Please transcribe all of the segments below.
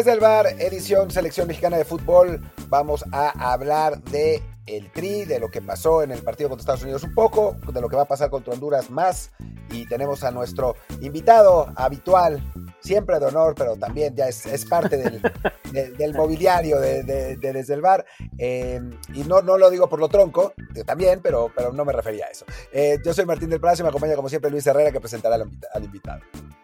Desde el bar, edición Selección Mexicana de Fútbol, vamos a hablar de el tri, de lo que pasó en el partido contra Estados Unidos un poco, de lo que va a pasar contra Honduras más, y tenemos a nuestro invitado habitual, siempre de honor, pero también ya es, parte del, del mobiliario de, Desde el Bar. Eh, y no, no lo digo por lo tronco, también, pero, pero no me refería a eso. Eh, yo soy Martín del Palacio y me acompaña como siempre Luis Herrera, que presentará al invitado.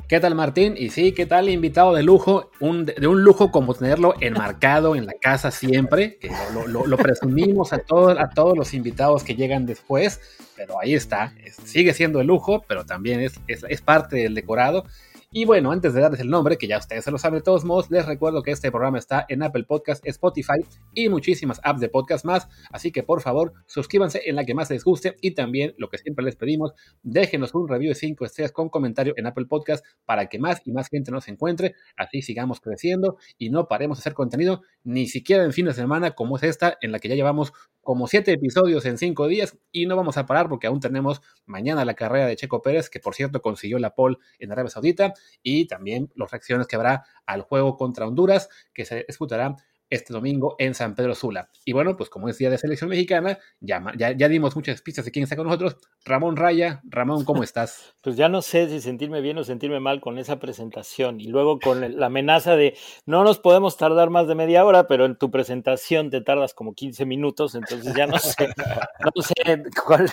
¿Qué tal Martín? Y sí, ¿qué tal invitado de lujo? De un lujo como tenerlo enmarcado en la casa siempre, que lo, presumimos a todos, a todos los invitados que llegan después, pero ahí está, sigue siendo el lujo, pero también es parte del decorado. Y bueno, antes de darles el nombre, que ya ustedes se lo saben de todos modos, les recuerdo que este programa está en Apple Podcast, Spotify y muchísimas apps de podcast más. Así que por favor, suscríbanse en la que más les guste y también, lo que siempre les pedimos, déjenos un review de 5 estrellas con comentario en Apple Podcast para que más y más gente nos encuentre. Así sigamos creciendo y no paremos de hacer contenido, ni siquiera en fin de semana como es esta, en la que ya llevamos como 7 episodios en 5 días y no vamos a parar porque aún tenemos mañana la carrera de Checo Pérez, que por cierto consiguió la pole en Arabia Saudita y también las reacciones que habrá al juego contra Honduras, que se disputará este domingo en San Pedro Sula. Y bueno, pues como es día de selección mexicana, ya, ya, dimos muchas pistas de quién está con nosotros. Ramón Raya, Ramón, ¿cómo estás? Pues ya no sé si sentirme bien o sentirme mal con esa presentación y luego con la amenaza de no nos podemos tardar más de media hora, pero en tu presentación te tardas como 15 minutos, entonces ya no sé, no sé cuál,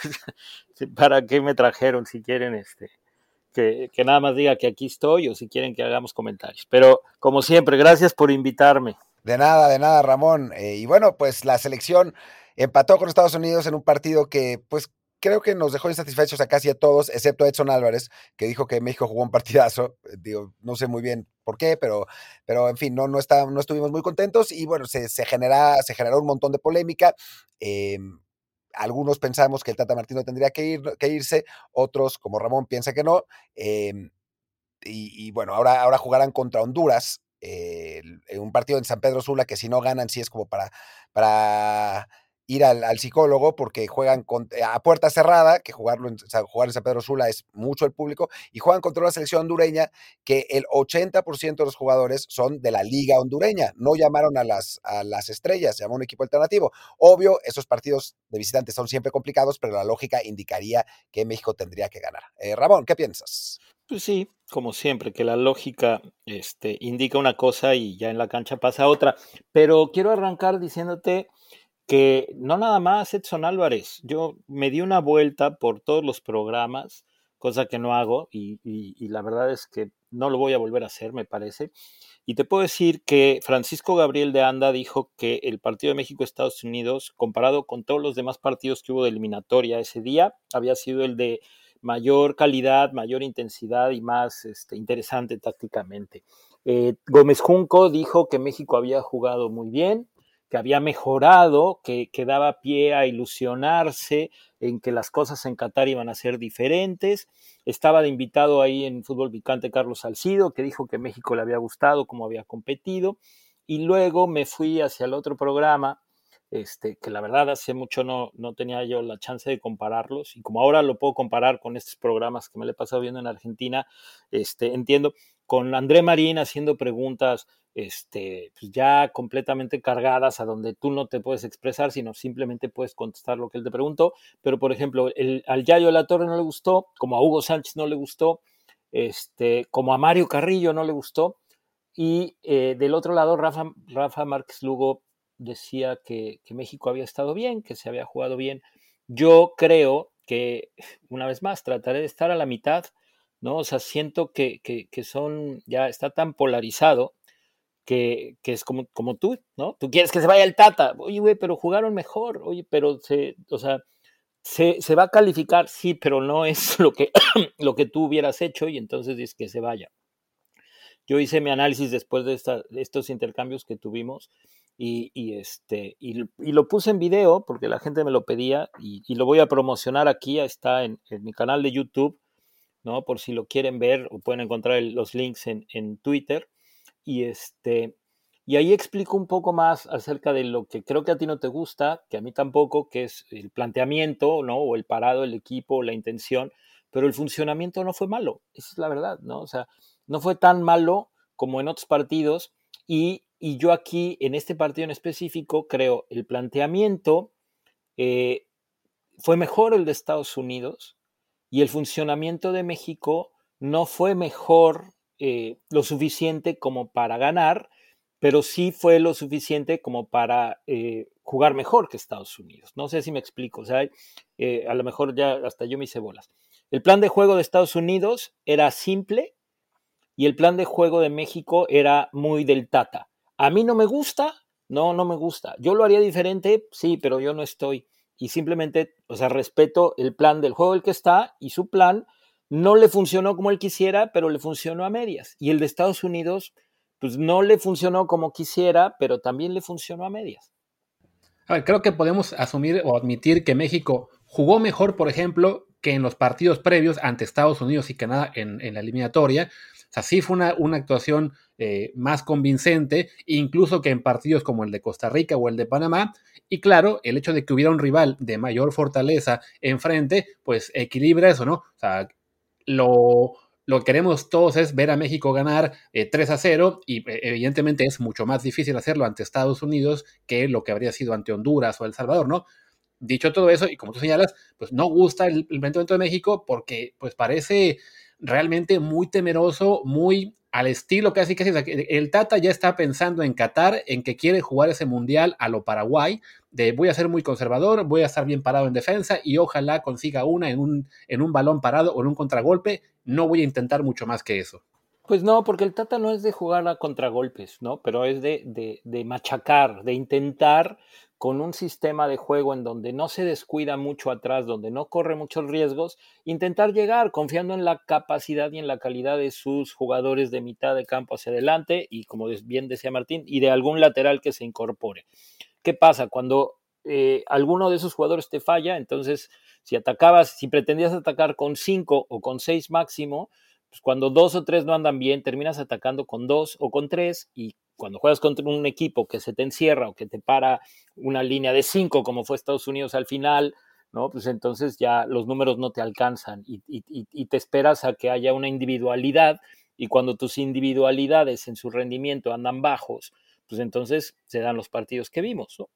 para qué me trajeron si quieren este que, nada más diga que aquí estoy o si quieren que hagamos comentarios. Pero como siempre, gracias por invitarme. De nada, de nada, Ramón. Eh, y bueno, pues la selección empató con Estados Unidos en un partido que, pues, creo que nos dejó insatisfechos a casi a todos, excepto a Edson Álvarez, que dijo que México jugó un partidazo. Digo, no sé muy bien por qué, pero, pero en fin, no, no, está, no estuvimos muy contentos y bueno, se, se, genera, se generó un montón de polémica. Eh, algunos pensamos que el Tata Martino tendría que, ir, que irse, otros, como Ramón, piensa que no. Em, y, bueno, ahora, ahora jugarán contra Honduras, en un partido en San Pedro Sula, que si no ganan, sí es como para, para ir al, psicólogo porque juegan eh, a puerta cerrada, que jugarlo jugar en San Pedro Sula es mucho el público, y juegan contra una selección hondureña que el 80% de los jugadores son de la liga hondureña. No llamaron a las, a las estrellas, llamó un equipo alternativo. Obvio, esos partidos de visitantes son siempre complicados, pero la lógica indicaría que México tendría que ganar. Eh, Ramón, ¿qué piensas? Pues sí, como siempre, que la lógica este, indica una cosa y ya en la cancha pasa otra. Pero quiero arrancar diciéndote que no nada más Edson Álvarez, yo me di una vuelta por todos los programas, cosa que no hago y, la verdad es que no lo voy a volver a hacer, me parece. Y te puedo decir que Francisco Gabriel de Anda dijo que el partido de México-Estados Unidos, comparado con todos los demás partidos que hubo de eliminatoria ese día, había sido el de mayor calidad, mayor intensidad y más este, interesante tácticamente. Eh, Gómez Junco dijo que México había jugado muy bien, que había mejorado, que, daba pie a ilusionarse en que las cosas en Qatar iban a ser diferentes. Estaba de invitado ahí en Fútbol Picante Carlos Salcido, que dijo que México le había gustado, cómo había competido. Y luego me fui hacia el otro programa, este, que la verdad hace mucho no, no tenía yo la chance de compararlos. Y como ahora lo puedo comparar con estos programas que me le he pasado viendo en Argentina, este, entiendo, con André Marín haciendo preguntas este, pues ya completamente cargadas a donde tú no te puedes expresar, sino simplemente puedes contestar lo que él te preguntó. Pero, por ejemplo, el, al Yayo de la Torre no le gustó, como a Hugo Sánchez no le gustó, este, como a Mario Carrillo no le gustó. Y eh, del otro lado, Rafa, Rafa Lugo decía que, que México había estado bien, que se había jugado bien. Yo creo que, una vez más, trataré de estar a la mitad, ¿no? O sea, siento que, que, que son, ya está tan polarizado que, es como, como tú, ¿no? Tú quieres que se vaya el Tata, oye, güey, pero jugaron mejor, oye, pero se, o sea, se, va a calificar, sí, pero no es lo que, lo que tú hubieras hecho y entonces dices que se vaya. Yo hice mi análisis después de, estos intercambios que tuvimos y, este, y, lo puse en video porque la gente me lo pedía y, lo voy a promocionar aquí, está en, mi canal de YouTube, ¿no? Por si lo quieren ver o pueden encontrar los links en, en Twitter y este y ahí explico un poco más acerca de lo que creo que a ti no te gusta, que a mí tampoco, que es el planteamiento, ¿no? O el parado del equipo, la intención, pero el funcionamiento no fue malo, esa es la verdad, ¿no? O sea, no fue tan malo como en otros partidos Y, yo aquí, en este partido en específico, creo el planteamiento eh, fue mejor el de Estados Unidos y el funcionamiento de México no fue mejor eh, lo suficiente como para ganar, pero sí fue lo suficiente como para eh, jugar mejor que Estados Unidos. No sé si me explico, o sea, eh, a lo mejor ya hasta yo me hice bolas. El plan de juego de Estados Unidos era simple y el plan de juego de México era muy del tata. A mí no me gusta, no, no me gusta. Yo lo haría diferente, sí, pero yo no estoy. Y simplemente, o sea, respeto el plan del juego el que está y su plan no le funcionó como él quisiera, pero le funcionó a medias. Y el de Estados Unidos pues no le funcionó como quisiera, pero también le funcionó a medias. A ver, creo que podemos asumir o admitir que México jugó mejor, por ejemplo, que en los partidos previos ante Estados Unidos y Canadá en, la eliminatoria. O sea, sí fue una, actuación eh, más convincente, incluso que en partidos como el de Costa Rica o el de Panamá. Y claro, el hecho de que hubiera un rival de mayor fortaleza enfrente, pues equilibra eso, ¿no? O sea, lo, lo que queremos todos es ver a México ganar 3 eh, a 0 y eh, evidentemente es mucho más difícil hacerlo ante Estados Unidos que lo que habría sido ante Honduras o El Salvador, ¿no? Dicho todo eso, y como tú señalas, pues no gusta el, el de México porque pues parece realmente muy temeroso, muy al estilo casi que el Tata ya está pensando en Qatar, en que quiere jugar ese mundial a lo Paraguay, de voy a ser muy conservador, voy a estar bien parado en defensa y ojalá consiga una en un, en un balón parado o en un contragolpe, no voy a intentar mucho más que eso. Pues no, porque el Tata no es de jugar a contragolpes, ¿no? Pero es de, de machacar, de intentar con un sistema de juego en donde no se descuida mucho atrás, donde no corre muchos riesgos, intentar llegar confiando en la capacidad y en la calidad de sus jugadores de mitad de campo hacia adelante y, como bien decía Martín, y de algún lateral que se incorpore. ¿Qué pasa? Cuando eh, alguno de esos jugadores te falla, entonces si atacabas, si pretendías atacar con cinco o con seis máximo, pues cuando dos o tres no andan bien, terminas atacando con dos o con tres y cuando juegas contra un equipo que se te encierra o que te para una línea de cinco, como fue Estados Unidos al final, ¿no? Pues entonces ya los números no te alcanzan y, te esperas a que haya una individualidad y cuando tus individualidades en su rendimiento andan bajos, pues entonces se dan los partidos que vimos, ¿no?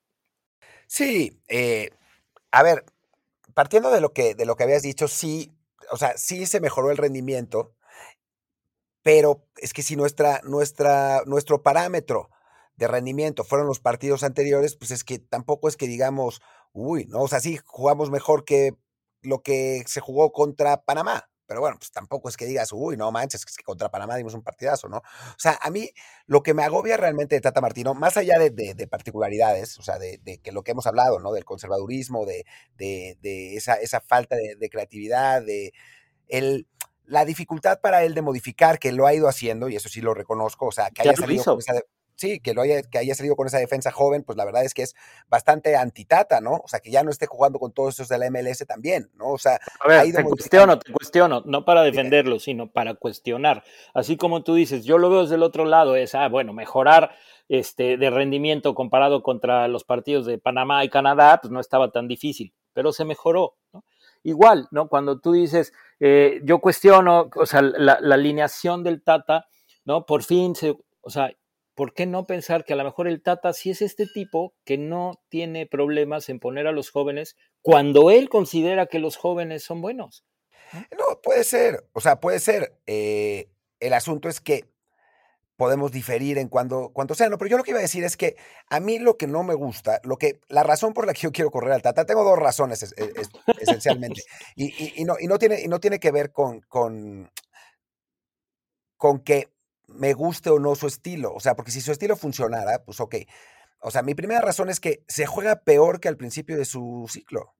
Sí, eh, a ver, partiendo de lo que, de lo que habías dicho, sí, o sea, sí se mejoró el rendimiento, pero es que si nuestra, nuestro parámetro de rendimiento fueron los partidos anteriores, pues es que tampoco es que digamos, uy, no, o sea, sí jugamos mejor que lo que se jugó contra Panamá. Pero bueno, pues tampoco es que digas, uy, no manches, es que contra Panamá dimos un partidazo, ¿no? O sea, a mí lo que me agobia realmente de Tata Martino, más allá de, particularidades, o sea, de, que lo que hemos hablado, ¿no? Del conservadurismo, de, esa, esa falta de, creatividad, de el, la dificultad para él de modificar, que lo ha ido haciendo, y eso sí lo reconozco, o sea, que haya salido con esa, sí, que, lo haya, que haya salido con esa defensa joven, pues la verdad es que es bastante antitata, ¿no? O sea, que ya no esté jugando con todos esos de la MLS también, ¿no? O sea, a ver, te cuestiono, te cuestiono, no para defenderlo, sino para cuestionar. Así como tú dices, yo lo veo desde el otro lado, es, ah, bueno, mejorar este, de rendimiento comparado contra los partidos de Panamá y Canadá, pues no estaba tan difícil, pero se mejoró, ¿no? igual, ¿no? Cuando tú dices, eh, yo cuestiono, o sea, la, alineación del Tata, ¿no? Por fin, se, o sea, ¿por qué no pensar que a lo mejor el Tata sí es este tipo que no tiene problemas en poner a los jóvenes cuando él considera que los jóvenes son buenos? No, puede ser, o sea, puede ser. Eh, el asunto es que podemos diferir en cuando, cuando sea, ¿no? Pero yo lo que iba a decir es que a mí lo que no me gusta, lo que, la razón por la que yo quiero correr al Tata, tengo dos razones esencialmente. Y, no, y, no tiene, y no tiene que ver con, con, con que me guste o no su estilo. O sea, porque si su estilo funcionara, pues ok. O sea, mi primera razón es que se juega peor que al principio de su ciclo.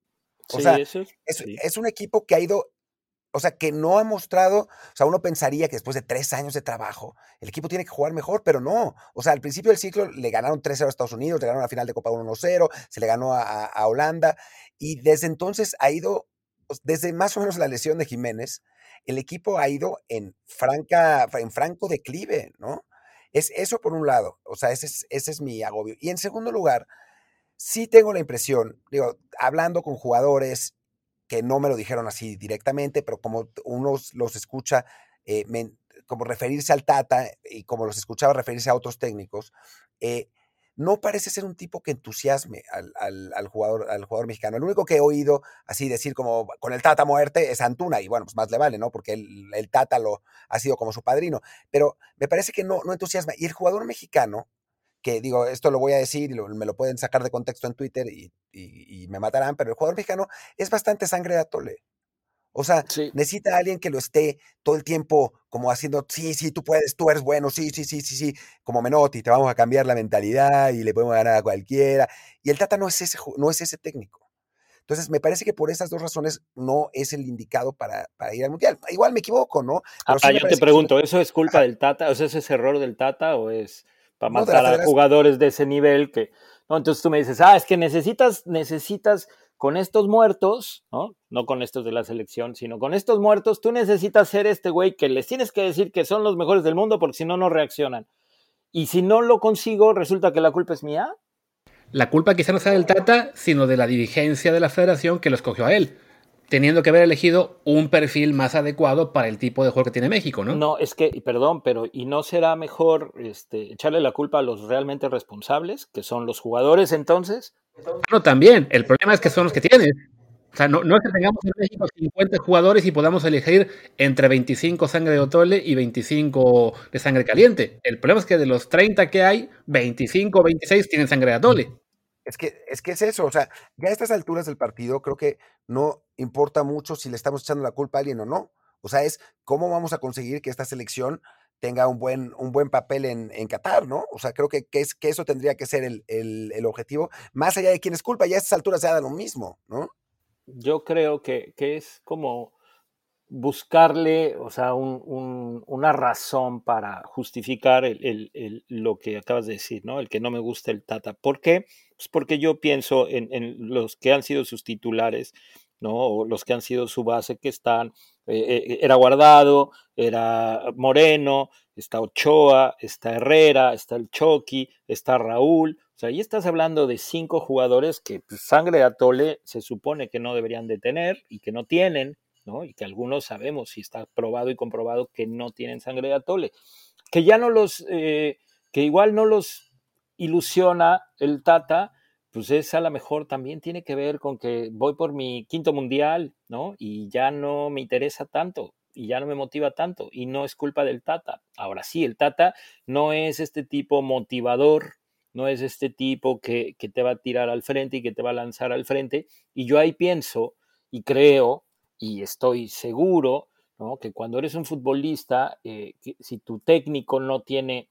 O sea, es, es, un equipo que ha ido o sea, que no ha mostrado, o sea, uno pensaría que después de tres años de trabajo, el equipo tiene que jugar mejor, pero no. O sea, al principio del ciclo le ganaron 3-0 a Estados Unidos, le ganaron la final de Copa 1-0, se le ganó a, Holanda, y desde entonces ha ido, desde más o menos la lesión de Jiménez, el equipo ha ido en, franca, en franco declive, ¿no? Es eso por un lado, o sea, ese es, ese es mi agobio. Y en segundo lugar, sí tengo la impresión, digo, hablando con jugadores que no me lo dijeron así directamente, pero como uno los escucha, eh, como referirse al Tata y como los escuchaba referirse a otros técnicos, eh, no parece ser un tipo que entusiasme al, jugador, al jugador mexicano. El único que he oído así decir como con el Tata muerte es Antuna, y bueno, pues más le vale, ¿no? Porque el, Tata lo ha sido como su padrino. Pero me parece que no, no entusiasma. Y el jugador mexicano, que digo, esto lo voy a decir y me lo pueden sacar de contexto en Twitter y, me matarán, pero el jugador mexicano es bastante sangre de atole. O sea, necesita a alguien que lo esté todo el tiempo como haciendo, sí, sí, tú puedes, tú eres bueno, sí, sí, sí, sí, sí, como Menotti, te vamos a cambiar la mentalidad y le podemos ganar a cualquiera. Y el Tata no es ese, no es ese técnico. Entonces, me parece que por esas dos razones no es el indicado para, ir al Mundial. Igual me equivoco, ¿no? ah, yo te pregunto, ¿eso es culpa del Tata? ¿O sea, ¿ese es error del Tata o es para matar a jugadores de ese nivel que... No, entonces tú me dices, ah, es que necesitas, necesitas con estos muertos, ¿no? No con estos de la selección, sino con estos muertos, tú necesitas ser este güey que les tienes que decir que son los mejores del mundo porque si no, no reaccionan. Y si no lo consigo, resulta que la culpa es mía. La culpa quizá no sea del Tata, sino de la dirigencia de la federación que lo escogió a él teniendo que haber elegido un perfil más adecuado para el tipo de juego que tiene México, ¿no? No, es que, perdón, pero ¿y no será mejor este, echarle la culpa a los realmente responsables, que son los jugadores entonces? No, también. El problema es que son los que tienen. O sea, no, es que tengamos en México 50 jugadores y podamos elegir entre 25 sangre de Otole y 25 de sangre caliente. El problema es que de los 30 que hay, 25 o 26 tienen sangre de Atole. Es que, es que es eso, o sea, ya a estas alturas del partido creo que no importa mucho si le estamos echando la culpa a alguien o no. O sea, es cómo vamos a conseguir que esta selección tenga un buen, un buen papel en, en Qatar, ¿no? O sea, creo que, que, es, que eso tendría que ser el, el, objetivo, más allá de quién es culpa, ya a estas alturas se da lo mismo, ¿no? Yo creo que, que es como buscarle, o sea, un, una razón para justificar el, el, lo que acabas de decir, ¿no? El que no me gusta el Tata. ¿Por qué? Pues porque yo pienso en, los que han sido sus titulares, ¿no? O los que han sido su base, que están, eh, eh, era Guardado, era Moreno, está Ochoa, está Herrera, está el Chucky, está Raúl. O sea, ahí estás hablando de cinco jugadores que pues, sangre de atole se supone que no deberían de tener y que no tienen, Y que algunos sabemos, si está probado y comprobado, que no tienen sangre de atole. Que ya no los, eh, que igual no los ilusiona el Tata, pues es a lo mejor también tiene que ver con que voy por mi quinto mundial, ¿no? Y ya no me interesa tanto y ya no me motiva tanto y no es culpa del Tata. Ahora sí, el Tata no es este tipo motivador, no es este tipo que, que te va a tirar al frente y que te va a lanzar al frente. Y yo ahí pienso y creo y estoy seguro, ¿no? Que cuando eres un futbolista, eh, si tu técnico no tiene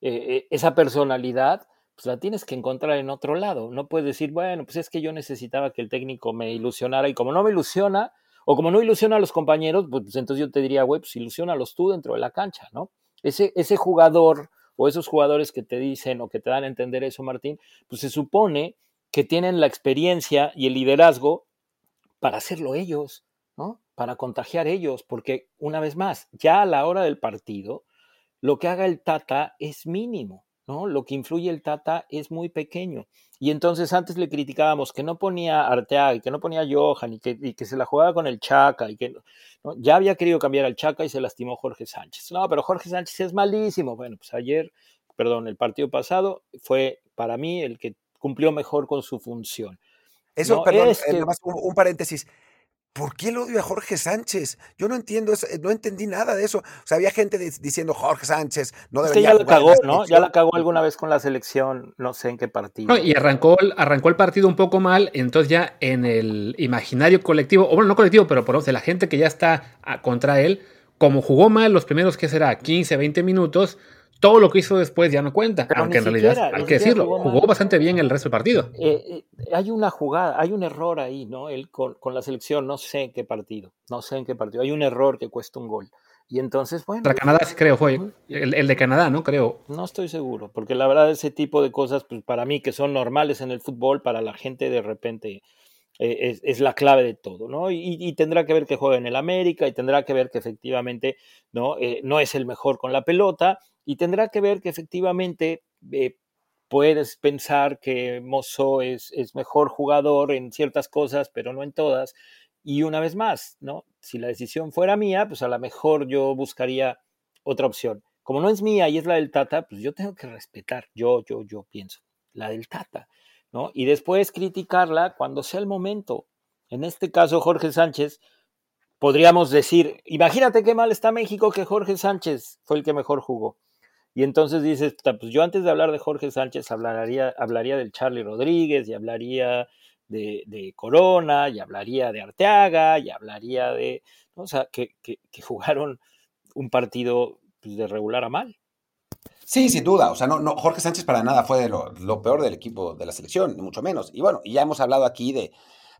eh, eh, esa personalidad, pues la tienes que encontrar en otro lado. No puedes decir, bueno, pues es que yo necesitaba que el técnico me ilusionara y como no me ilusiona, o como no ilusiona a los compañeros, pues, pues entonces yo te diría, güey, pues ilusionalos tú dentro de la cancha, ¿no? Ese, ese jugador o esos jugadores que te dicen o que te dan a entender eso, Martín, pues se supone que tienen la experiencia y el liderazgo para hacerlo ellos, ¿no? Para contagiar ellos, porque una vez más, ya a la hora del partido, lo que haga el Tata es mínimo, ¿no? Lo que influye el Tata es muy pequeño. Y entonces antes le criticábamos que no ponía Arteaga y que no ponía Johan y que, que se la jugaba con el Chaca y que ¿no? ya había querido cambiar al Chaca y se lastimó Jorge Sánchez. No, pero Jorge Sánchez es malísimo. Bueno, pues ayer, perdón, el partido pasado fue para mí el que cumplió mejor con su función. Eso, perdón, eh, un paréntesis. ¿Por qué el odio a Jorge Sánchez? Yo no entiendo, no entendí nada de eso. O sea, había gente diciendo Jorge Sánchez no debería. Es que ya la cagó, ¿no? Ya la cagó alguna vez con la selección, no sé en qué partido. y arrancó, arrancó el partido un poco mal, entonces ya en el imaginario colectivo, o bueno, no colectivo, pero por de la gente que ya está contra él, como jugó mal los primeros, ¿qué será? 15, 20 minutos, todo lo que hizo después ya no cuenta, aunque en realidad, hay que decirlo, jugó, bastante bien el resto del partido. Eh, eh, hay una jugada, hay un error ahí, ¿no? Él con, la selección, no sé en qué partido, no sé en qué partido, hay un error que cuesta un gol. Y entonces, bueno. Para Canadá, creo, fue. El, de Canadá, ¿no? Creo. No estoy seguro, porque la verdad, ese tipo de cosas, pues para mí, que son normales en el fútbol, para la gente de repente eh, es, la clave de todo, ¿no? Y, tendrá que ver que juega en el América y tendrá que ver que efectivamente no, no es el mejor con la pelota y tendrá que ver que efectivamente eh, puedes pensar que Mozo es, es, mejor jugador en ciertas cosas, pero no en todas. Y una vez más, ¿no? Si la decisión fuera mía, pues a lo mejor yo buscaría otra opción. Como no es mía y es la del Tata, pues yo tengo que respetar, yo, yo, yo pienso, la del Tata, ¿no? Y después criticarla cuando sea el momento. En este caso, Jorge Sánchez, podríamos decir, imagínate qué mal está México que Jorge Sánchez fue el que mejor jugó. Y entonces dices, pues yo antes de hablar de Jorge Sánchez hablaría, hablaría del Charlie Rodríguez y hablaría de, Corona y hablaría de Arteaga y hablaría de, o sea, que, jugaron un partido pues, de regular a mal. Sí, sin duda. O sea, no, no, Jorge Sánchez para nada fue lo, lo, peor del equipo de la selección, mucho menos. Y bueno, y ya hemos hablado aquí de,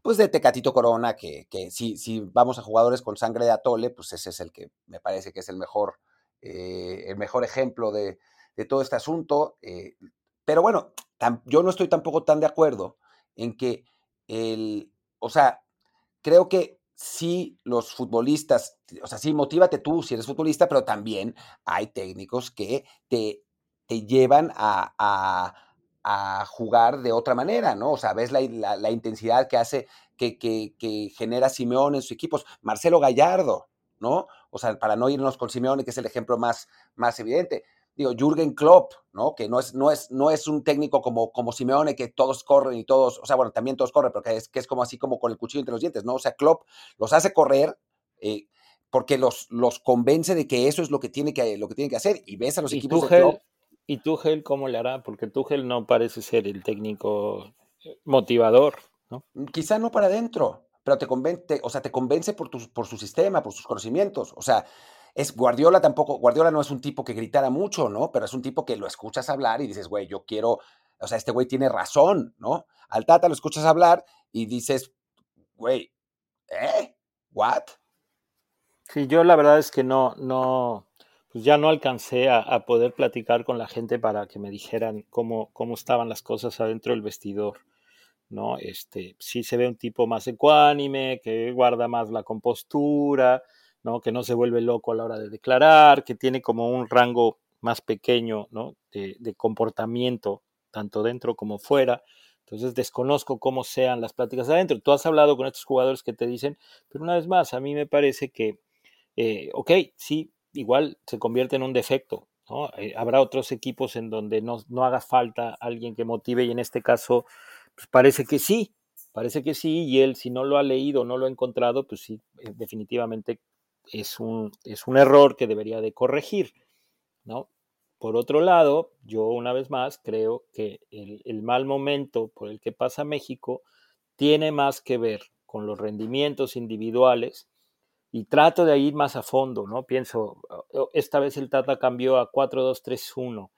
pues de Tecatito Corona, que, que si, si vamos a jugadores con sangre de atole, pues ese es el que me parece que es el mejor, eh, el mejor ejemplo de, de todo este asunto. Eh, pero bueno, yo no estoy tampoco tan de acuerdo en que el, o sea, creo que sí los futbolistas, o sea, sí, motívate tú si eres futbolista, pero también hay técnicos que te, te llevan a, a, jugar de otra manera, ¿no? O sea, ves la, la, intensidad que hace, que, que, genera Simeone en sus equipos. Marcelo Gallardo, ¿no? O sea, para no irnos con Simeone, que es el ejemplo más, más evidente digo, Jürgen Klopp, ¿no? Que no es, no es, no es un técnico como, como Simeone, que todos corren y todos, o sea, bueno, también todos corren, pero que es, que es como así como con el cuchillo entre los dientes, ¿no? O sea, Klopp los hace correr eh, porque los, los convence de que eso es lo que tiene que, lo que, tiene que hacer. Y ves a los equipos de Klopp. ¿Y Tuchel cómo le hará? Porque Tuchel no parece ser el técnico motivador, ¿no? Quizá no para adentro, pero te convence, o sea, te convence por, por su sistema, por sus conocimientos. O sea, es Guardiola tampoco, Guardiola no es un tipo que gritara mucho, ¿no? Pero es un tipo que lo escuchas hablar y dices, güey, yo quiero, o sea, este güey tiene razón, ¿no? Al Tata lo escuchas hablar y dices, güey, ¿eh? ¿What? Sí, yo la verdad es que no, no, pues ya no alcancé a, poder platicar con la gente para que me dijeran cómo, cómo estaban las cosas adentro del vestidor. ¿no? Este, sí se ve un tipo más ecuánime, que guarda más la compostura, que no se vuelve loco a la hora de declarar, que tiene como un rango más pequeño de, comportamiento, tanto dentro como fuera. Entonces desconozco cómo sean las pláticas adentro. Tú has hablado con estos jugadores que te dicen, pero una vez más, a mí me parece que, eh, ok, sí, igual se convierte en un defecto. Eh, habrá otros equipos en donde no, no, haga falta alguien que motive y en este caso pues parece que sí, parece que sí y él si no lo ha leído, no lo ha encontrado, pues sí, eh, definitivamente es un, es un error que debería de corregir, ¿no? Por otro lado, yo una vez más creo que el, mal momento por el que pasa México tiene más que ver con los rendimientos individuales y trato de ir más a fondo, ¿no? Pienso, oh, esta vez el Tata cambió a 4-2-3-1.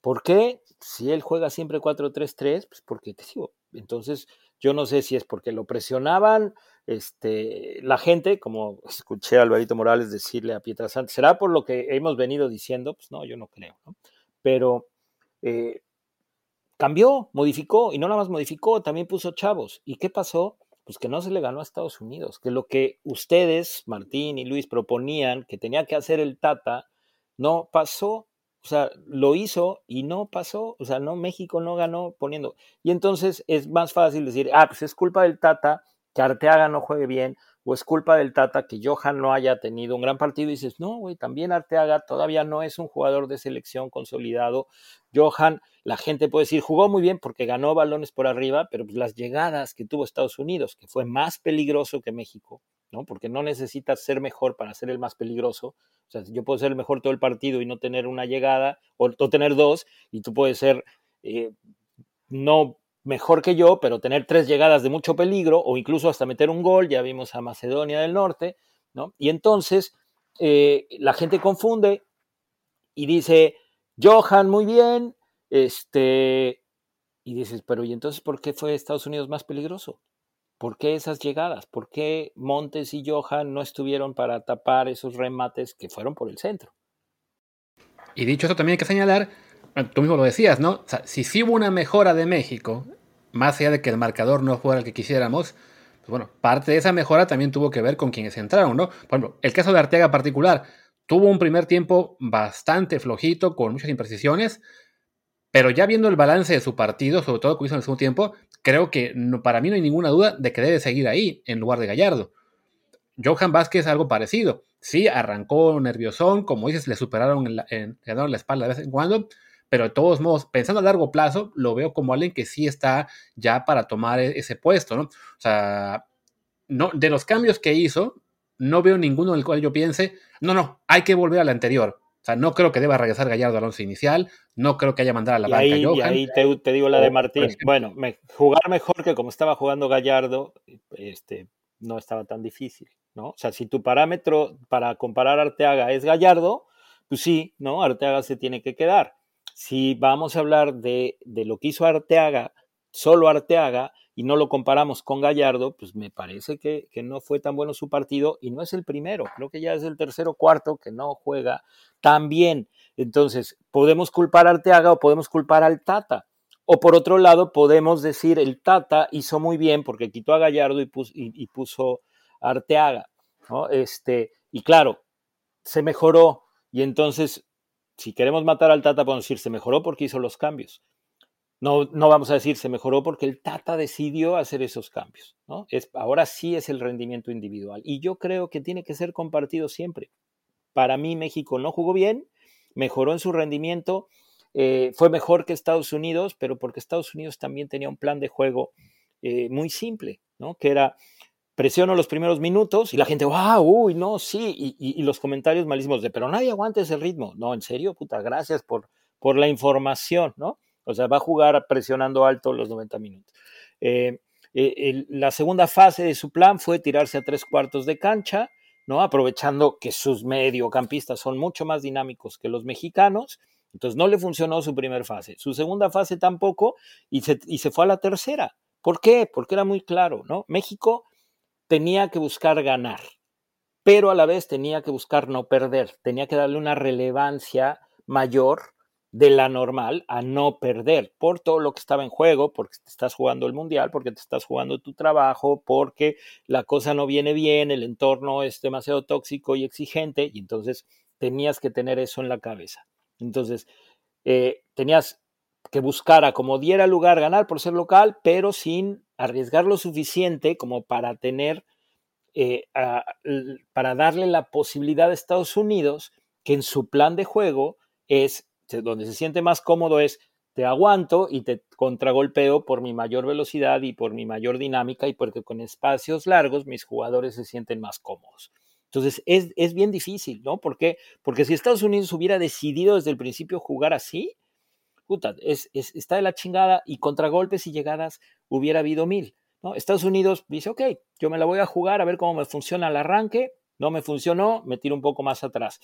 ¿Por qué? Si él juega siempre 4-3-3, pues porque te digo, entonces yo no sé si es porque lo presionaban este, la gente, como escuché a Alvarito Morales decirle a Pietrasanta, ¿será por lo que hemos venido diciendo? Pues no, yo no creo, ¿no? Pero eh, cambió, modificó, y no nada más modificó, también puso chavos. ¿Y qué pasó? Pues que no se le ganó a Estados Unidos, que lo que ustedes, Martín y Luis, proponían que tenía que hacer el Tata, no pasó. O sea, lo hizo y no pasó. O sea, no, México no ganó poniendo. Y entonces es más fácil decir, ah, pues es culpa del Tata que Arteaga no juegue bien, o es culpa del Tata que Johan no haya tenido un gran partido. Y dices, no, güey, también Arteaga todavía no es un jugador de selección consolidado. Johan, la gente puede decir, jugó muy bien porque ganó balones por arriba, pero pues las llegadas que tuvo Estados Unidos, que fue más peligroso que México, ¿no? Porque no necesitas ser mejor para ser el más peligroso. O sea, yo puedo ser el mejor todo el partido y no tener una llegada, o, tener dos, y tú puedes ser eh, no mejor que yo, pero tener tres llegadas de mucho peligro o incluso hasta meter un gol, ya vimos a Macedonia del Norte, ¿no? Y entonces eh, la gente confunde y dice, Johan, muy bien, este, y dices, pero ¿y entonces por qué fue Estados Unidos más peligroso? ¿Por qué esas llegadas? ¿Por qué Montes y Johan no estuvieron para tapar esos remates que fueron por el centro? Y dicho esto, también hay que señalar, tú mismo lo decías, ¿no? Si sí hubo una mejora de México más allá de que el marcador no fuera el que quisiéramos, pues bueno, parte de esa mejora también tuvo que ver con quienes entraron, ¿no? Por ejemplo, el caso de Arteaga particular, tuvo un primer tiempo bastante flojito, con muchas imprecisiones, pero ya viendo el balance de su partido, sobre todo que hizo en el segundo tiempo, creo que para mí no hay ninguna duda de que debe seguir ahí en lugar de Gallardo. Johan Vázquez algo parecido. sí, arrancó nerviosón, como dices, le superaron en la, la espalda de vez en cuando, pero de todos modos, pensando a largo plazo, lo veo como alguien que sí está ya para tomar e-, ese puesto, ¿no? O sea, no, de los cambios que hizo, no veo ninguno en el cual yo piense, no, no, hay que volver al anterior. Sea, no creo que deba regresar Gallardo al once inicial, no creo que haya mandado a la banca ahí, Y ahí te, digo la de Martín. Bueno, jugar mejor que como estaba jugando Gallardo, este, no estaba tan difícil, ¿no? O sea, si tu parámetro para comparar Arteaga es Gallardo, pues sí, ¿no? Arteaga se tiene que quedar. Si vamos a hablar de, de lo que hizo Arteaga, solo Arteaga, y no lo comparamos con Gallardo, pues me parece que, no fue tan bueno su partido y no es el primero, creo que ya es el tercero cuarto que no juega tan bien. Entonces, podemos culpar a Arteaga o podemos culpar al Tata. O por otro lado, podemos decir el Tata hizo muy bien porque quitó a Gallardo y puso, y, puso a Arteaga. Este, y claro, se mejoró. Y entonces, si queremos matar al Tata, podemos decir, se mejoró porque hizo los cambios. No, no vamos a decir se mejoró porque el Tata decidió hacer esos cambios. ¿no? Es, ahora sí es el rendimiento individual. Y yo creo que tiene que ser compartido siempre. Para mí México no jugó bien, mejoró en su rendimiento, eh, fue mejor que Estados Unidos, pero porque Estados Unidos también tenía un plan de juego eh, muy simple, ¿no? que era presiono los primeros minutos y la gente, wow, uy, no, sí, y, y, los comentarios malísimos de, pero nadie aguanta ese ritmo. No, en serio, puta, gracias por, por la información, ¿no? O sea, va a jugar presionando alto los 90 minutos. Eh, eh, la segunda fase de su plan fue tirarse a tres cuartos de cancha, ¿no? Aprovechando que sus mediocampistas son mucho más dinámicos que los mexicanos. Entonces no le funcionó su primera fase. Su segunda fase tampoco y se, y se fue a la tercera. ¿Por qué? Porque era muy claro, ¿no? México tenía que buscar ganar, pero a la vez tenía que buscar no perder, tenía que darle una relevancia mayor de la normal a no perder por todo lo que estaba en juego, porque te estás jugando el mundial, porque te estás jugando tu trabajo, porque la cosa no viene bien, el entorno es demasiado tóxico y exigente, y entonces tenías que tener eso en la cabeza. Entonces, eh, tenías que buscar a como diera lugar ganar por ser local, pero sin arriesgar lo suficiente como para tener, eh, para darle la posibilidad a Estados Unidos que en su plan de juego es donde se siente más cómodo es te aguanto y te contragolpeo por mi mayor velocidad y por mi mayor dinámica y porque con espacios largos mis jugadores se sienten más cómodos. Entonces es, es bien difícil, ¿no? Porque si Estados Unidos hubiera decidido desde el principio jugar así, puta, es, está de la chingada y contragolpes y llegadas hubiera habido mil. ¿no? Estados Unidos dice, ok, yo me la voy a jugar a ver cómo me funciona el arranque, no me funcionó, me tiro un poco más atrás.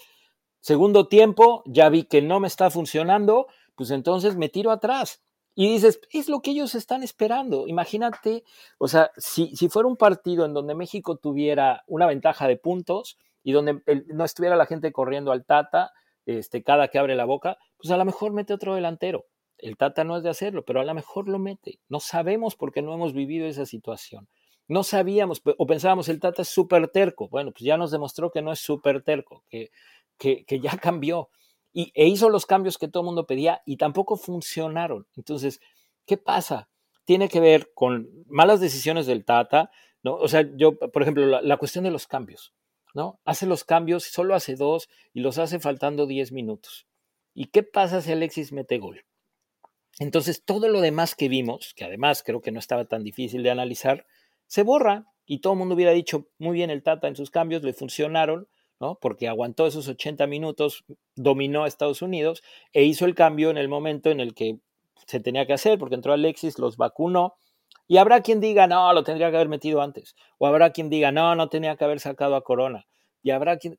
Segundo tiempo, ya vi que no me está funcionando, pues entonces me tiro atrás. Y dices, es lo que ellos están esperando. Imagínate, o sea, si, si fuera un partido en donde México tuviera una ventaja de puntos y donde no estuviera la gente corriendo al Tata, este, cada que abre la boca, pues a lo mejor mete otro delantero. El Tata no es de hacerlo, pero a lo mejor lo mete. No sabemos porque no hemos vivido esa situación. No sabíamos o pensábamos el Tata es súper terco. Bueno, pues ya nos demostró que no es súper terco, que que, ya cambió y, e hizo los cambios que todo el mundo pedía y tampoco funcionaron. Entonces, ¿qué pasa? Tiene que ver con malas decisiones del Tata, ¿no? O sea, yo, por ejemplo, la, cuestión de los cambios, ¿no? Hace los cambios, solo hace dos y los hace faltando 10 minutos. ¿Y qué pasa si Alexis mete gol? Entonces, todo lo demás que vimos, que además creo que no estaba tan difícil de analizar, se borra y todo el mundo hubiera dicho, muy bien el Tata en sus cambios, le funcionaron, porque aguantó esos 80 minutos, dominó a Estados Unidos e hizo el cambio en el momento en el que se tenía que hacer, porque entró Alexis, los vacunó. Y habrá quien diga, no, lo tendría que haber metido antes. O habrá quien diga, no, no tenía que haber sacado a Corona. Y habrá quien,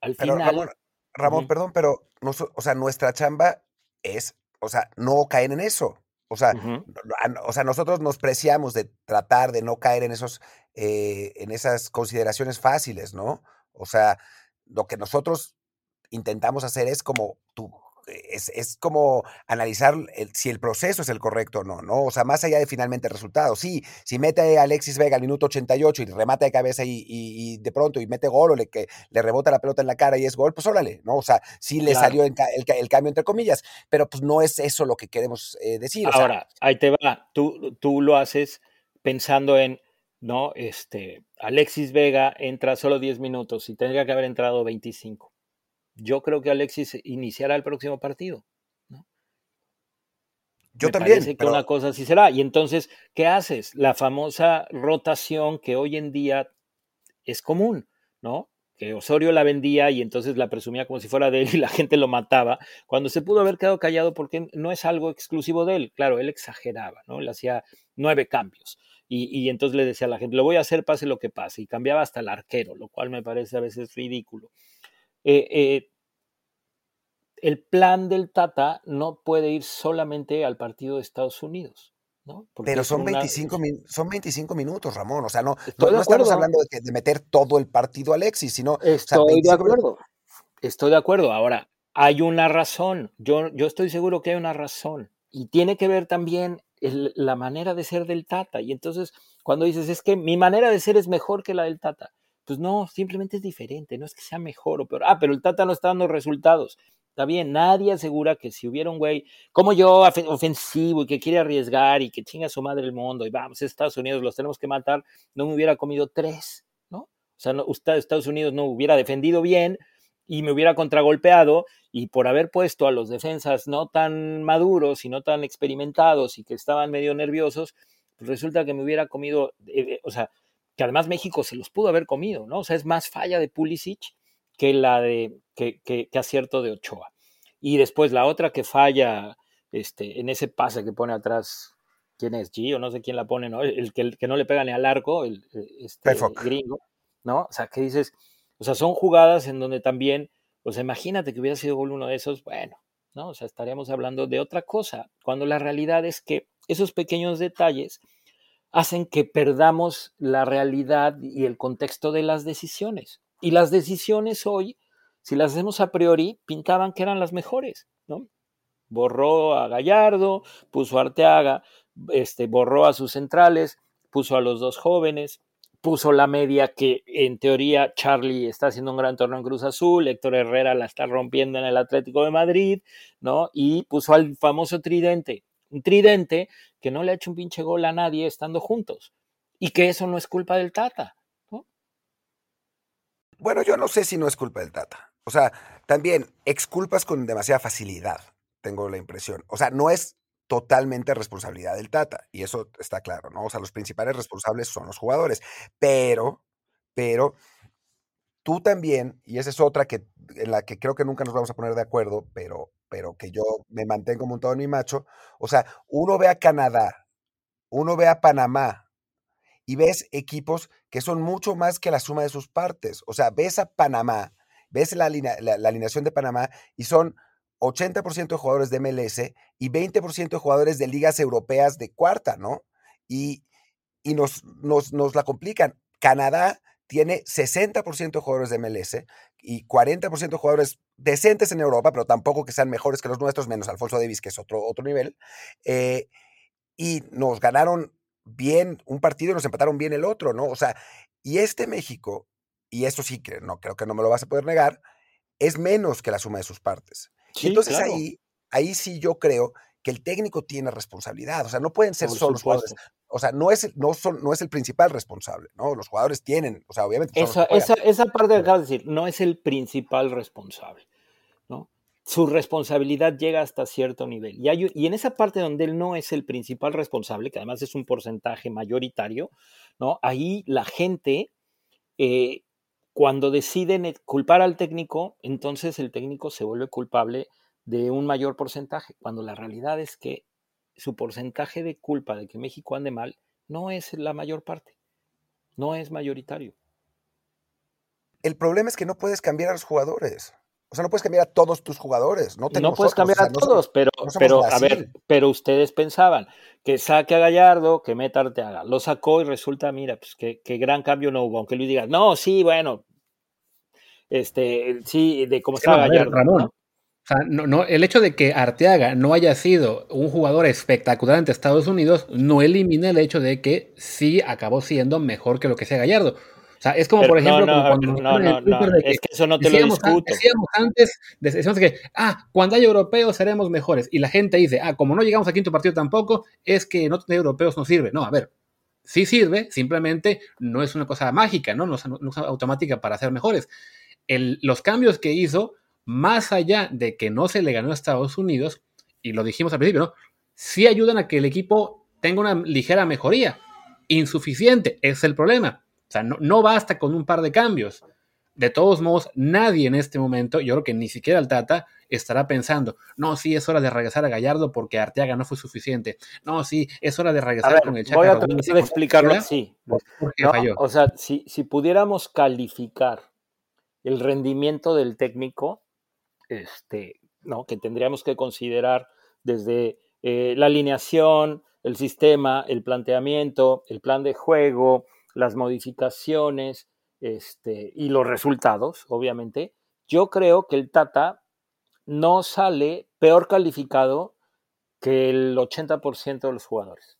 al final... Ramón, perdón, pero, o sea, nuestra chamba es, o sea, no caer en eso. O sea, o sea, nosotros nos preciamos de tratar de no caer en esos, eh, en esas consideraciones fáciles, ¿no? O sea, lo que nosotros intentamos hacer es como tú, es, es, como analizar si el proceso es el correcto o no, ¿no? O sea, más allá de finalmente el resultado. Sí, si mete a Alexis Vega al minuto 88 y remata de cabeza y, de pronto y mete gol o le, que, le rebota la pelota en la cara y es gol, pues órale, ¿no? O sea, sí le salió el, el, cambio entre comillas, pero pues no es eso lo que queremos eh, decir. Ahora, ahí te va, tú, tú lo haces pensando en ¿no? Este, Alexis Vega entra solo 10 minutos y tendría que haber entrado 25. Yo creo que Alexis iniciará el próximo partido. ¿no? Yo también. Parece que una cosa así será. Y entonces, ¿qué haces? La famosa rotación que hoy en día es común, ¿no? que Osorio la vendía y entonces la presumía como si fuera de él y la gente lo mataba, cuando se pudo haber quedado callado porque no es algo exclusivo de él. Claro, él exageraba, ¿no? Él hacía nueve cambios y, entonces le decía a la gente, lo voy a hacer pase lo que pase, y cambiaba hasta el arquero, lo cual me parece a veces ridículo. Eh, eh, el plan del Tata no puede ir solamente al partido de Estados Unidos. Pero son 25, son 25 minutos, Ramón. O sea, no, no, estamos hablando de, meter todo el partido a Alexis, sino. Estoy de acuerdo. Estoy de acuerdo. Ahora, hay una razón. Yo, yo estoy seguro que hay una razón. Y tiene que ver también la manera de ser del Tata. Y entonces, cuando dices, es que mi manera de ser es mejor que la del Tata. Pues no, simplemente es diferente. No es que sea mejor o peor. Ah, pero el Tata no está dando resultados. Está bien, nadie asegura que si hubiera un güey como yo, ofensivo y que quiere arriesgar y que chinga su madre el mundo y vamos, Estados Unidos los tenemos que matar, no me hubiera comido tres, ¿no? O sea, no, Estados Unidos no hubiera defendido bien y me hubiera contragolpeado y por haber puesto a los defensas no tan maduros y no tan experimentados y que estaban medio nerviosos, pues resulta que me hubiera comido, eh, eh, o sea, que además México se los pudo haber comido, ¿no? O sea, es más falla de Pulisic que la de que, que, acierto de Ochoa. Y después la otra que falla este, en ese pase que pone atrás, ¿quién es? G o no sé quién la pone, ¿no? El que, el que no le pega ni al arco, el este, gringo, ¿no? O sea, que dices, o sea, son jugadas en donde también, sea, imagínate que hubiera sido gol uno de esos, bueno, ¿no? O sea, estaríamos hablando de otra cosa, cuando la realidad es que esos pequeños detalles hacen que perdamos la realidad y el contexto de las decisiones. Y las decisiones hoy, si las hacemos a priori, pintaban que eran las mejores, ¿no? Borró a Gallardo, puso a Arteaga, este, borró a sus centrales, puso a los dos jóvenes, puso la media que en teoría Charlie está haciendo un gran torneo en Cruz Azul, Héctor Herrera la está rompiendo en el Atlético de Madrid, ¿no? Y puso al famoso tridente, un tridente que no le ha hecho un pinche gol a nadie estando juntos y que eso no es culpa del Tata. Bueno, yo no sé si no es culpa del Tata. O sea, también exculpas con demasiada facilidad, tengo la impresión. O sea, no es totalmente responsabilidad del Tata, y eso está claro, ¿no? O sea, los principales responsables son los jugadores, pero, pero tú también, y esa es otra que en la que creo que nunca nos vamos a poner de acuerdo, pero, pero que yo me mantengo montado en mi macho. O sea, uno ve a Canadá, uno ve a Panamá, y ves equipos que son mucho más que la suma de sus partes. O sea, ves a Panamá, ves la, alineación de Panamá y son 80% de jugadores de MLS y 20% de jugadores de ligas europeas de cuarta, ¿no? Y, y nos, nos, nos la complican. Canadá tiene 60% de jugadores de MLS y 40% de jugadores decentes en Europa, pero tampoco que sean mejores que los nuestros, menos Alfonso Davis, que es otro, otro nivel. Eh, y nos ganaron bien un partido y nos empataron bien el otro, ¿no? O sea, y este México, y eso sí no creo que no me lo vas a poder negar, es menos que la suma de sus partes. Entonces ahí, ahí sí yo creo que el técnico tiene responsabilidad. O sea, no pueden ser solo los jugadores. O sea, no es, no, son, no es el principal responsable, ¿no? Los jugadores tienen, o sea, obviamente. Esa, esa, esa parte que acabas de decir, no es el principal responsable, ¿no? su responsabilidad llega hasta cierto nivel. Y, y, en esa parte donde él no es el principal responsable, que además es un porcentaje mayoritario, ¿no? ahí la gente, eh, cuando deciden culpar al técnico, entonces el técnico se vuelve culpable de un mayor porcentaje, cuando la realidad es que su porcentaje de culpa de que México ande mal no es la mayor parte, no es mayoritario. El problema es que no puedes cambiar a los jugadores. O sea, no puedes cambiar a todos tus jugadores. No, no puedes cambiar a todos, pero, pero a ver, pero ustedes pensaban que saque a Gallardo, que meta a Arteaga. Lo sacó y resulta, mira, pues que, gran cambio no hubo. Aunque Luis diga, no, sí, bueno, este, sí, de cómo estaba Gallardo. Ramón. O sea, no, no, el hecho de que Arteaga no haya sido un jugador espectacular ante Estados Unidos no elimina el hecho de que sí acabó siendo mejor que lo que sea Gallardo. O sea, es como, por ejemplo, cuando no, no, no, es que eso no te lo discuto. Decíamos antes, decíamos que, ah, cuando hay europeos seremos mejores. Y la gente dice, ah, como no llegamos a quinto partido tampoco, es que no tener europeos no sirve. No, a ver, sí sirve, simplemente no es una cosa mágica, ¿no? No, es automática para ser mejores. Los cambios que hizo, más allá de que no se le ganó a Estados Unidos, y lo dijimos al principio, ¿no? Sí ayudan a que el equipo tenga una ligera mejoría. Insuficiente, es el problema. O sea, no, no basta con un par de cambios. De todos modos, nadie en este momento, yo creo que ni siquiera el Tata, estará pensando, no, sí, es hora de regresar a Gallardo porque Arteaga no fue suficiente. No, sí, es hora de regresar con el Chaca Voy a tratar de explicarlo así. o sea, si, si pudiéramos calificar el rendimiento del técnico, este, ¿no? que tendríamos que considerar desde eh, la alineación, el sistema, el planteamiento, el plan de juego, las modificaciones este, y los resultados, obviamente, yo creo que el Tata no sale peor calificado que el 80% de los jugadores.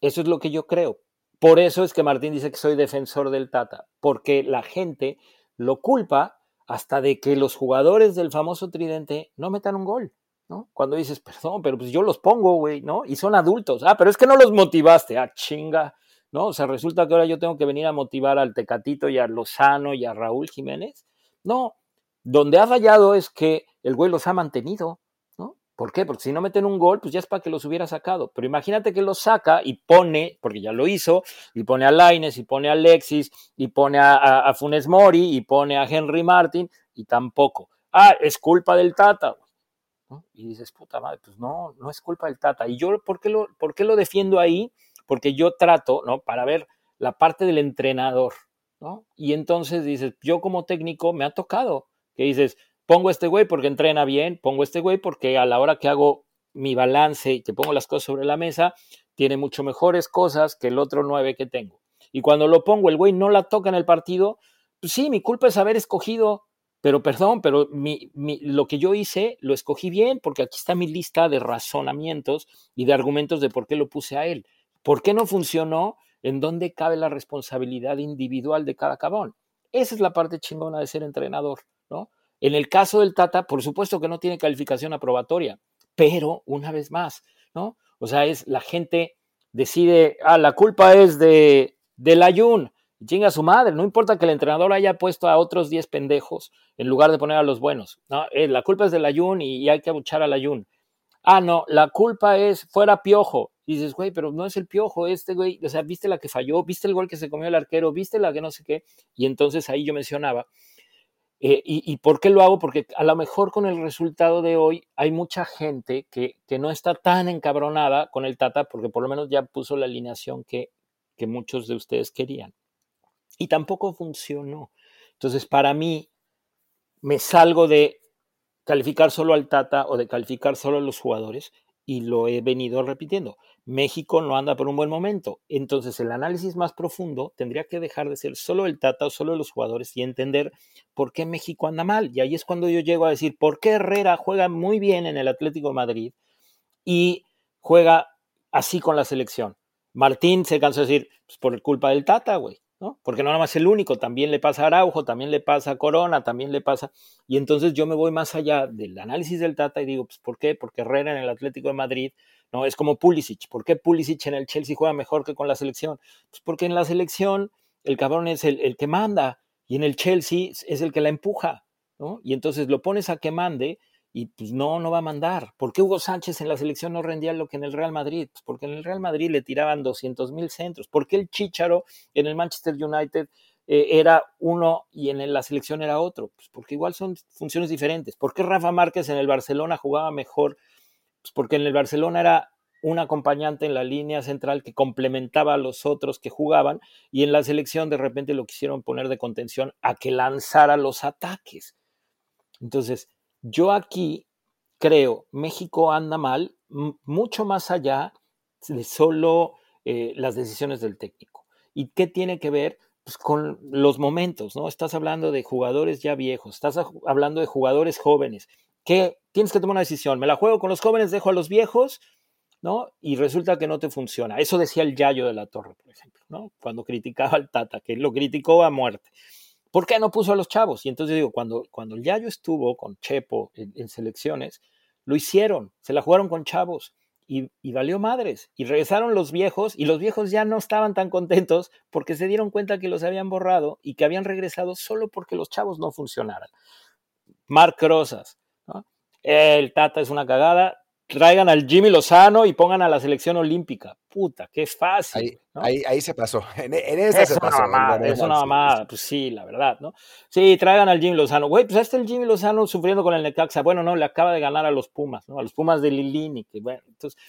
Eso es lo que yo creo. Por eso es que Martín dice que soy defensor del Tata, porque la gente lo culpa hasta de que los jugadores del famoso tridente no metan un gol, ¿no? Cuando dices, perdón, pero pues yo los pongo, güey, ¿no? Y son adultos. Ah, pero es que no los motivaste. Ah, chinga, ¿no? O sea, resulta que ahora yo tengo que venir a motivar al Tecatito y a Lozano y a Raúl Jiménez. No, donde ha fallado es que el güey los ha mantenido. ¿Por qué? Porque si no meten un gol, pues ya es para que los hubiera sacado. Pero imagínate que los saca y pone, porque ya lo hizo, y pone a Laines, y pone a Alexis, y pone a, Funes Mori, y pone a Henry Martin, y tampoco. Ah, es culpa del Tata. Y dices, puta madre, pues no, no es culpa del Tata. Y yo, ¿por qué lo, por qué lo defiendo ahí? Porque yo trato, ¿no? Para ver la parte del entrenador, ¿no? Y entonces dices, yo como técnico me ha tocado que dices, pongo este güey porque entrena bien, pongo este güey porque a la hora que hago mi balance y que pongo las cosas sobre la mesa, tiene mucho mejores cosas que el otro nueve que tengo. Y cuando lo pongo, el güey no la toca en el partido, pues sí, mi culpa es haber escogido, pero perdón, pero mi, lo que yo hice lo escogí bien porque aquí está mi lista de razonamientos y de argumentos de por qué lo puse a él. ¿Por qué no funcionó? ¿En dónde cabe la responsabilidad individual de cada cabrón? Esa es la parte chingona de ser entrenador. En el caso del Tata, por supuesto que no tiene calificación aprobatoria, pero una vez más, ¿no? O sea, es la gente decide, ah, la culpa es de del Ayun, chinga su madre, no importa que el entrenador haya puesto a otros 10 pendejos en lugar de poner a los buenos, ¿no? Eh, la culpa es del Ayun y, hay que abuchar al Ayun. Ah, no, la culpa es fuera piojo. Y dices, güey, pero no es el piojo, este güey, o sea, viste la que falló, viste el gol que se comió el arquero, viste la que no sé qué. Y entonces ahí yo mencionaba eh, y, por qué lo hago? Porque a lo mejor con el resultado de hoy hay mucha gente que, que, no está tan encabronada con el Tata porque por lo menos ya puso la alineación que, que muchos de ustedes querían. Y tampoco funcionó. Entonces, para mí, me salgo de calificar solo al Tata o de calificar solo a los jugadores y lo he venido repitiendo. México no anda por un buen momento. Entonces el análisis más profundo tendría que dejar de ser solo el Tata o solo los jugadores y entender por qué México anda mal. Y ahí es cuando yo llego a decir, ¿por qué Herrera juega muy bien en el Atlético de Madrid y juega así con la selección? Martín se cansó de decir, pues por culpa del Tata, güey. Porque no nada más el único, también le pasa a Araujo, también le pasa a Corona, también le pasa. Y entonces yo me voy más allá del análisis del Tata y digo, pues ¿por qué? Porque Herrera en el Atlético de Madrid, no, es como Pulisic. ¿Por qué Pulisic en el Chelsea juega mejor que con la selección? Pues porque en la selección el cabrón es el, el que manda y en el Chelsea es el que la empuja, ¿no? Y entonces lo pones a que mande y pues no, no va a mandar. ¿Por qué Hugo Sánchez en la selección no rendía lo que en el Real Madrid? Pues porque en el Real Madrid le tiraban 200 mil centros. ¿Por qué el Chicharo en el Manchester United eh, era uno y en la selección era otro? Pues porque igual son funciones diferentes. ¿Por qué Rafa Márquez en el Barcelona jugaba mejor? Pues porque en el Barcelona era un acompañante en la línea central que complementaba a los otros que jugaban y en la selección de repente lo quisieron poner de contención a que lanzara los ataques. Entonces, yo aquí creo, México anda mal mucho más allá de solo eh, las decisiones del técnico. ¿Y qué tiene que ver? Pues con los momentos, ¿no? Estás hablando de jugadores ya viejos, estás hablando de jugadores jóvenes, que tienes que tomar una decisión, me la juego con los jóvenes, dejo a los viejos, ¿no? Y resulta que no te funciona. Eso decía el Yayo de la Torre, por ejemplo, ¿no? Cuando criticaba al Tata, que lo criticó a muerte. ¿Por qué no puso a los chavos? Y entonces digo, cuando, cuando el Yayo estuvo con Chepo en, selecciones, lo hicieron, se la jugaron con chavos y, y, valió madres. Y regresaron los viejos y los viejos ya no estaban tan contentos porque se dieron cuenta que los habían borrado y que habían regresado solo porque los chavos no funcionaran. Marc Rosas. El Tata es una cagada, traigan al Jimmy Lozano y pongan a la selección olímpica. Puta, qué fácil. Ahí, ahí, se pasó. En, esa se pasó. es una mamada, pues sí, la verdad, ¿no? Sí, traigan al Jimmy Lozano. Güey, pues está el Jimmy Lozano sufriendo con el Necaxa. Bueno, no, le acaba de ganar a los Pumas, ¿no? A los Pumas de Lilini. Que, bueno, entonces,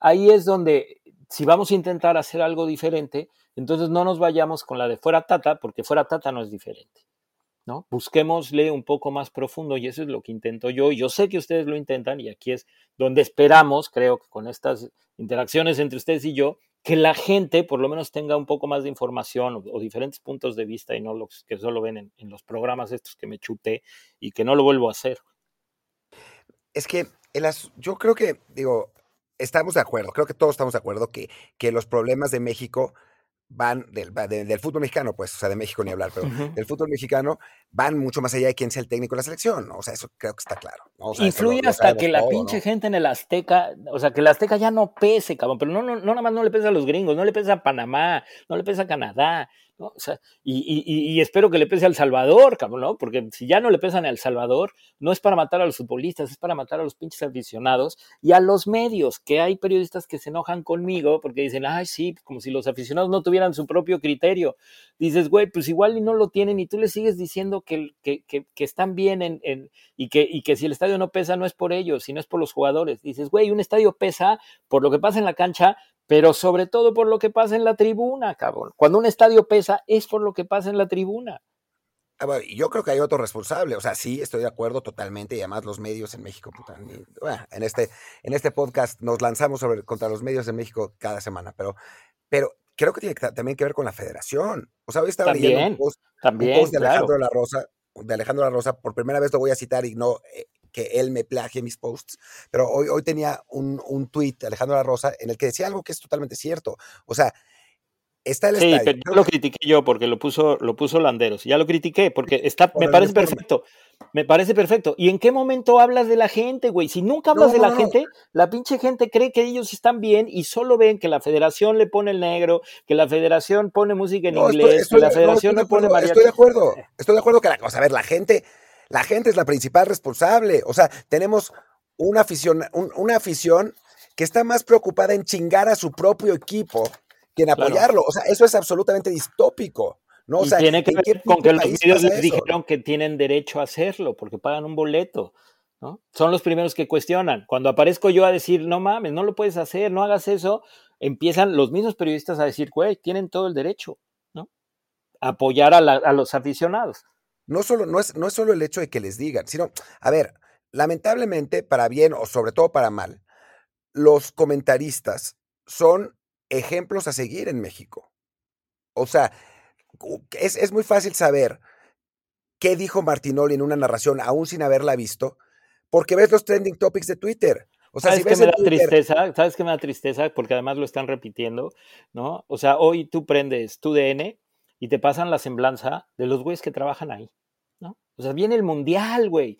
ahí es donde, si vamos a intentar hacer algo diferente, entonces no nos vayamos con la de fuera Tata, porque fuera Tata no es diferente. ¿No? Busquémosle un poco más profundo y eso es lo que intento yo. Yo sé que ustedes lo intentan y aquí es donde esperamos, creo que con estas interacciones entre ustedes y yo, que la gente por lo menos tenga un poco más de información o, diferentes puntos de vista y no los que solo ven en, los programas estos que me chuté y que no lo vuelvo a hacer. Es que yo creo que, digo, estamos de acuerdo, creo que todos estamos de acuerdo que, que los problemas de México van del, del, fútbol mexicano, pues, o sea, de México ni hablar, pero del fútbol mexicano van mucho más allá de quién sea el técnico de la selección, ¿no? O sea, eso creo que está claro. Influye hasta que la pinche gente en el Azteca, o sea, que el Azteca ya no pese, cabrón, pero no, no, no nada más no le pesa a los gringos, no le pesa a Panamá, no le pesa a Canadá, ¿no? O sea, y, y, espero que le pese al Salvador, cabrón, ¿no? Porque si ya no le pesan al Salvador, no es para matar a los futbolistas, es para matar a los pinches aficionados y a los medios, que hay periodistas que se enojan conmigo porque dicen, ay, sí, como si los aficionados no tuvieran su propio criterio. Dices, güey, pues igual y no lo tienen y tú le sigues diciendo que, que, que, que están bien en, en, y, que, y que si el estadio no pesa no es por ellos, sino es por los jugadores. Dices, güey, un estadio pesa por lo que pasa en la cancha, pero sobre todo por lo que pasa en la tribuna, cabrón. Cuando un estadio pesa es por lo que pasa en la tribuna. Ah, yo creo que hay otro responsable, o sea, sí, estoy de acuerdo totalmente, y además los medios en México, en, este, en este podcast nos lanzamos sobre, contra los medios en México cada semana, pero, pero creo que tiene también que ver con la federación. O sea, hoy estaba leyendo un post, de Alejandro La Rosa, de Alejandro La Rosa, por primera vez lo voy a citar y no eh, que él me plagie mis posts, pero hoy, hoy tenía un, un tweet, Alejandro La Rosa, en el que decía algo que es totalmente cierto. O sea, está el sí, Pero lo critiqué yo porque lo puso, lo puso Landeros. Ya lo critiqué porque está, me parece perfecto. Me parece perfecto. ¿Y en qué momento hablas de la gente, güey? Si nunca hablas de la gente, la pinche gente cree que ellos están bien y solo ven que la federación le pone el negro, que la federación pone música en inglés, que la federación le pone Estoy de acuerdo. Estoy de acuerdo que la cosa, a ver, la gente la gente es la principal responsable. O sea, tenemos una afición, una afición que está más preocupada en chingar a su propio equipo que en apoyarlo. O sea, eso es absolutamente distópico. ¿no? O sea, tiene que ver con que los medios les dijeron que tienen derecho a hacerlo porque pagan un boleto. ¿no? Son los primeros que cuestionan. Cuando aparezco yo a decir, no mames, no lo puedes hacer, no hagas eso, empiezan los mismos periodistas a decir, güey, tienen todo el derecho, ¿no? apoyar a, a los aficionados no, solo, no, es, no es solo el hecho de que les digan, sino, a ver, lamentablemente, para bien o sobre todo para mal, los comentaristas son ejemplos a seguir en México. O sea, es, es, muy fácil saber qué dijo Martinoli en una narración, aún sin haberla visto, porque ves los trending topics de Twitter. O sea, ¿Sabes si ves me da tristeza? ¿Sabes qué me da tristeza? Porque además lo están repitiendo, ¿no? O sea, hoy tú prendes tu DN y te pasan la semblanza de los güeyes que trabajan ahí, ¿no? O sea, viene el mundial, güey.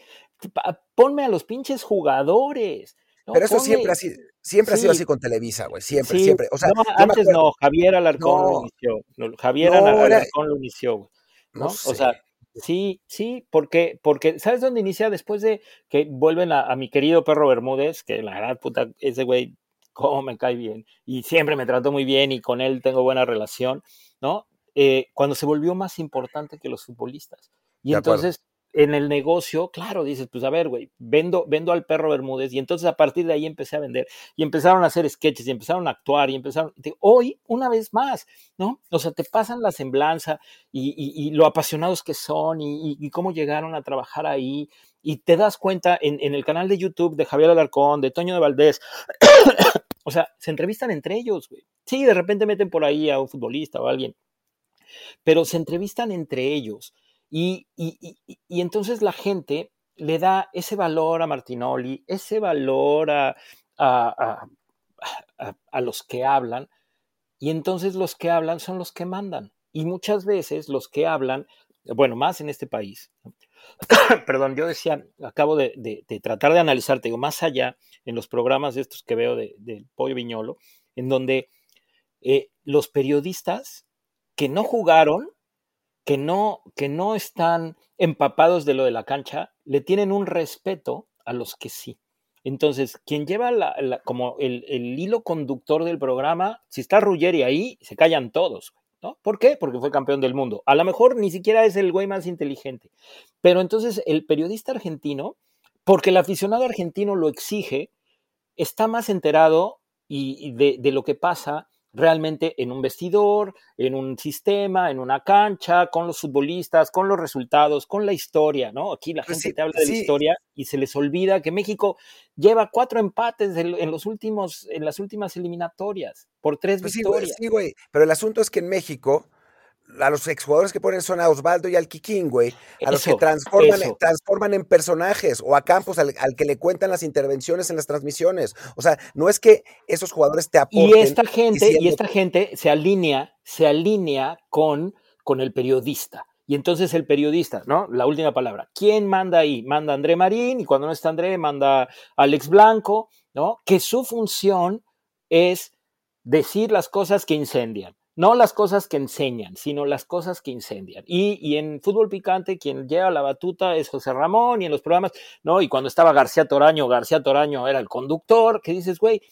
Ponme a los pinches jugadores. Pero eso siempre, ha sido, siempre ha sido así con Televisa, güey. Siempre, siempre. O sea, antes no, Javier Alarcón lo inició. Javier Alarcón lo inició, güey. ¿no? O sea, sí, sí, porque, porque, ¿sabes dónde inicia? Después de que vuelven a, a mi querido perro Bermúdez, que la verdad, puta, ese güey, cómo me cae bien. Y siempre me trató muy bien y con él tengo buena relación, ¿no? Eh, cuando se volvió más importante que los futbolistas. Y entonces, en el negocio, claro, dices, pues a ver, güey, vendo, vendo al perro Bermúdez y entonces a partir de ahí empecé a vender y empezaron a hacer sketches y empezaron a actuar y empezaron, hoy, una vez más, ¿no? O sea, te pasan la semblanza y, lo apasionados que son y, cómo llegaron a trabajar ahí y te das cuenta en, en el canal de YouTube de Javier Alarcón, de Toño de Valdés, o sea, se entrevistan entre ellos, güey. Sí, de repente meten por ahí a un futbolista o a alguien, pero se entrevistan entre ellos y, entonces la gente le da ese valor a Martinoli, ese valor a, a, los que hablan, y entonces los que hablan son los que mandan. Y muchas veces los que hablan, bueno, más en este país, perdón, yo decía, acabo de, tratar de analizarte, digo, más allá en los programas estos que veo del Pollo Viñolo, en donde eh, los periodistas que no jugaron, que no, que no están empapados de lo de la cancha, le tienen un respeto a los que sí. Entonces, quien lleva como el, hilo conductor del programa, si está Ruggeri ahí, se callan todos. ¿no? ¿Por qué? Porque fue campeón del mundo. A lo mejor ni siquiera es el güey más inteligente. Pero entonces el periodista argentino, porque el aficionado argentino lo exige, está más enterado y, de, lo que pasa realmente en un vestidor, en un sistema, en una cancha, con los futbolistas, con los resultados, con la historia, ¿no? Aquí la pues gente te habla de la historia y se les olvida que México lleva cuatro empates en, los últimos, en las últimas eliminatorias por tres pues victorias. Sí, güey, pero el asunto es que en México a los exjugadores que ponen son a Osvaldo y al Kikín, güey, a los que transforman, transforman en personajes, o a Campos, al, que le cuentan las intervenciones en las transmisiones. O sea, no es que esos jugadores te aporten. Y esta gente, y esta gente se alinea, se alinea con, con el periodista. Y entonces el periodista, ¿no? La última palabra. ¿Quién manda ahí? Manda André Marín, y cuando no está André, manda Alex Blanco, ¿no? Que su función es decir las cosas que incendian no las cosas que enseñan, sino las cosas que incendian. Y, en fútbol picante, quien lleva la batuta es José Ramón y en los programas, ¿no? Y cuando estaba García Toraño, García Toraño era el conductor, que dices, güey,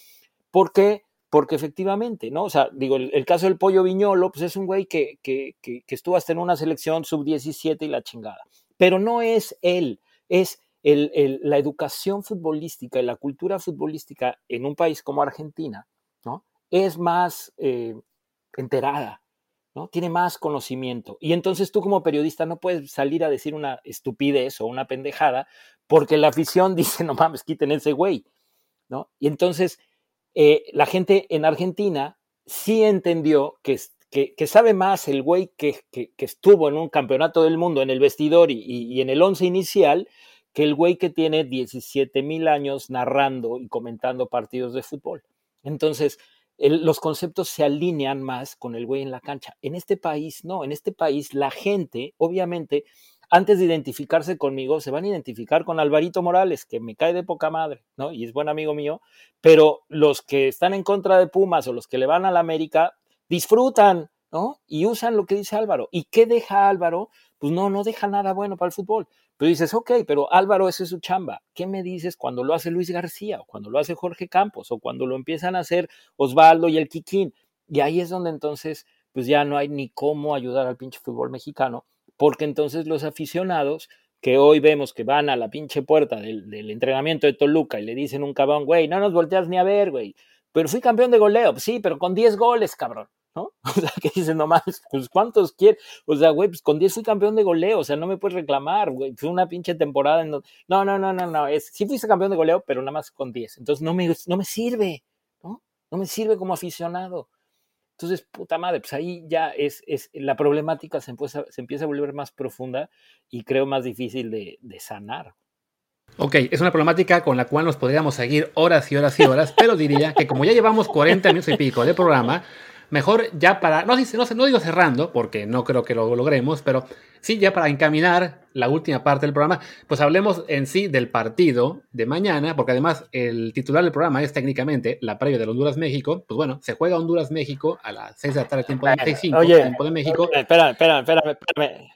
¿por qué? Porque efectivamente, ¿no? O sea, digo, el, caso del pollo viñolo, pues es un güey que, que, que, estuvo hasta en una selección sub-17 y la chingada. Pero no es él, es el, la educación futbolística y la cultura futbolística en un país como Argentina, ¿no? Es más... Eh, enterada, ¿no? Tiene más conocimiento. Y entonces tú como periodista no puedes salir a decir una estupidez o una pendejada porque la afición dice, no mames, quiten ese güey, ¿no? Y entonces eh, la gente en Argentina sí entendió que, que, sabe más el güey que, que, estuvo en un campeonato del mundo en el vestidor y, y en el once inicial que el güey que tiene 17 mil años narrando y comentando partidos de fútbol. Entonces, los conceptos se alinean más con el güey en la cancha. En este país, no, en este país la gente, obviamente, antes de identificarse conmigo, se van a identificar con Alvarito Morales, que me cae de poca madre, ¿no? Y es buen amigo mío, pero los que están en contra de Pumas o los que le van a la América, disfrutan, ¿no? Y usan lo que dice Álvaro. ¿Y qué deja Álvaro? Pues no, no deja nada bueno para el fútbol. Pero dices, ok, pero Álvaro, ese es su chamba. ¿Qué me dices cuando lo hace Luis García o cuando lo hace Jorge Campos o cuando lo empiezan a hacer Osvaldo y el Kikín? Y ahí es donde entonces, pues ya no hay ni cómo ayudar al pinche fútbol mexicano, porque entonces los aficionados que hoy vemos que van a la pinche puerta del, del entrenamiento de Toluca y le dicen un cabrón, güey, no nos volteas ni a ver, güey, pero fui campeón de goleo, sí, pero con 10 goles, cabrón. ¿No? O sea, que dicen nomás, pues ¿cuántos quieren? O sea, güey, pues con 10 fui campeón de goleo, o sea, no me puedes reclamar, güey, fue una pinche temporada en donde... No, no, no, no, no, es, sí fuiste campeón de goleo, pero nada más con 10, entonces no me, no me sirve, ¿no? No me sirve como aficionado. Entonces, puta madre, pues ahí ya es, es la problemática se empieza, se empieza a volver más profunda y creo más difícil de, de sanar. Ok, es una problemática con la cual nos podríamos seguir horas y horas y horas, pero diría que como ya llevamos 40 minutos y pico de programa, mejor ya para, no, no, no digo cerrando, porque no creo que lo logremos, pero sí ya para encaminar la última parte del programa, pues hablemos en sí del partido de mañana, porque además el titular del programa es técnicamente la previa de Honduras-México. Pues bueno, se juega Honduras-México a las 6 de la tarde, tiempo de tiempo de México. Espera, espera, espera,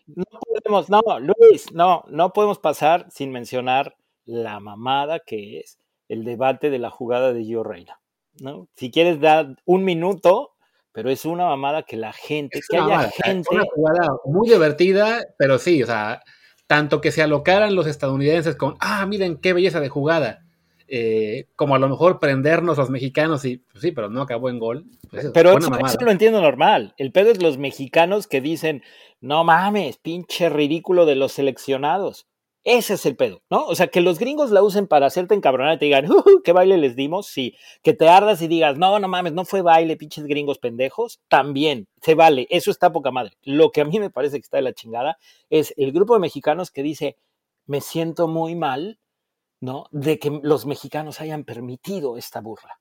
No podemos, no, Luis, no, no podemos pasar sin mencionar la mamada que es el debate de la jugada de Gio Reina. ¿no? Si quieres dar un minuto pero es una mamada que la gente, que haya gente. Es una jugada muy divertida, pero sí, o sea, tanto que se alocaran los estadounidenses con, ah, miren qué belleza de jugada, eh, como a lo mejor prendernos los mexicanos y, pues sí, pero no acabó en gol. Pues pero eso, eso, lo entiendo normal. El pedo es los mexicanos que dicen, no mames, pinche ridículo de los seleccionados. Ese es el pedo, ¿no? O sea, que los gringos la usen para hacerte encabronar y te digan, uh, ¿qué baile les dimos? Sí. Que te ardas y digas, no, no mames, no fue baile, pinches gringos pendejos. También, se vale, eso está poca madre. Lo que a mí me parece que está de la chingada es el grupo de mexicanos que dice, me siento muy mal, ¿no? De que los mexicanos hayan permitido esta burla.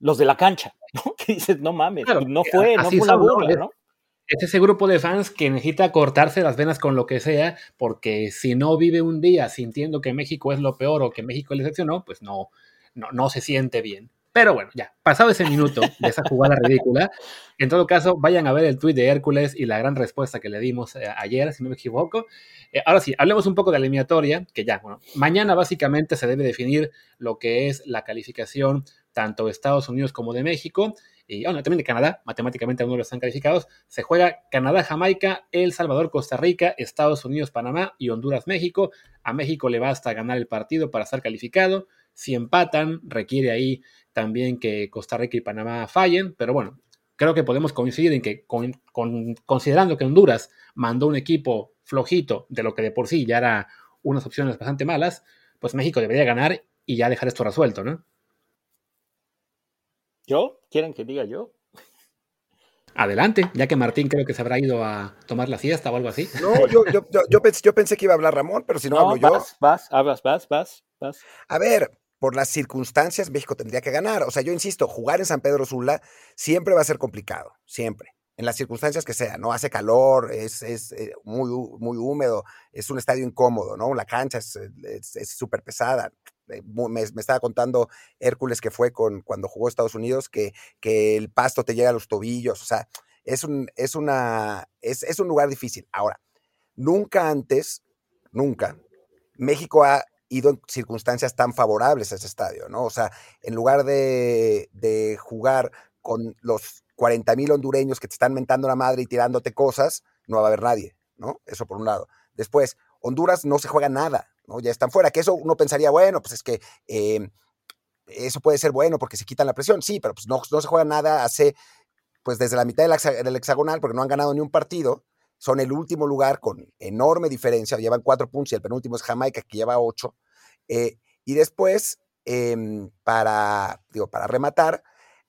Los de la cancha, ¿no? Que dices, no mames, no fue, no fue una burla, ¿no? Es ese grupo de fans que necesita cortarse las venas con lo que sea, porque si no vive un día sintiendo que México es lo peor o que México le decepcionó, pues no, no, no se siente bien. Pero bueno, ya, pasado ese minuto de esa jugada ridícula, en todo caso, vayan a ver el tuit de Hércules y la gran respuesta que le dimos eh, ayer, si no me equivoco. Eh, ahora sí, hablemos un poco de la eliminatoria, que ya, bueno, mañana básicamente se debe definir lo que es la calificación tanto de Estados Unidos como de México y bueno, también de Canadá, matemáticamente aún no están calificados. Se juega Canadá, Jamaica, El Salvador, Costa Rica, Estados Unidos, Panamá y Honduras, México. A México le basta ganar el partido para estar calificado. Si empatan, requiere ahí también que Costa Rica y Panamá fallen, pero bueno, creo que podemos coincidir en que considerando que Honduras mandó un equipo flojito de lo que de por sí ya era unas opciones bastante malas, pues México debería ganar y ya dejar esto resuelto, ¿no? ¿Yo? ¿Quieren que diga yo? Adelante, ya que Martín creo que se habrá ido a tomar la siesta o algo así. No, yo, yo, yo, pensé, que iba a hablar Ramón, pero si no, hablo yo. Vas, vas, vas, vas, vas. A ver, por las circunstancias, México tendría que ganar. O sea, yo insisto, jugar en San Pedro Sula siempre va a ser complicado, siempre. En las circunstancias que sea, ¿no? Hace calor, es, es eh, muy, muy húmedo, es un estadio incómodo, ¿no? La cancha es súper pesada. Eh, me, estaba contando Hércules que fue con, cuando jugó Estados Unidos, que, que el pasto te llega a los tobillos. O sea, es un, es una, es, es un lugar difícil. Ahora, nunca antes, nunca, México ha ido en circunstancias tan favorables a ese estadio, ¿no? O sea, en lugar de, jugar con los 40 mil hondureños que te están mentando la madre y tirándote cosas, no va a haber nadie, ¿no? Eso por un lado. Después, Honduras no se juega nada, ¿no? Ya están fuera, que eso uno pensaría, bueno, pues es que em, eso puede ser bueno porque se quitan la presión, sí, pero pues no, no se juega nada hace, pues desde la mitad del hexagonal, porque no han ganado ni un partido, son el último lugar con enorme diferencia, llevan cuatro puntos y el penúltimo es Jamaica que lleva ocho. Eh, y después, em, para, digo, para rematar,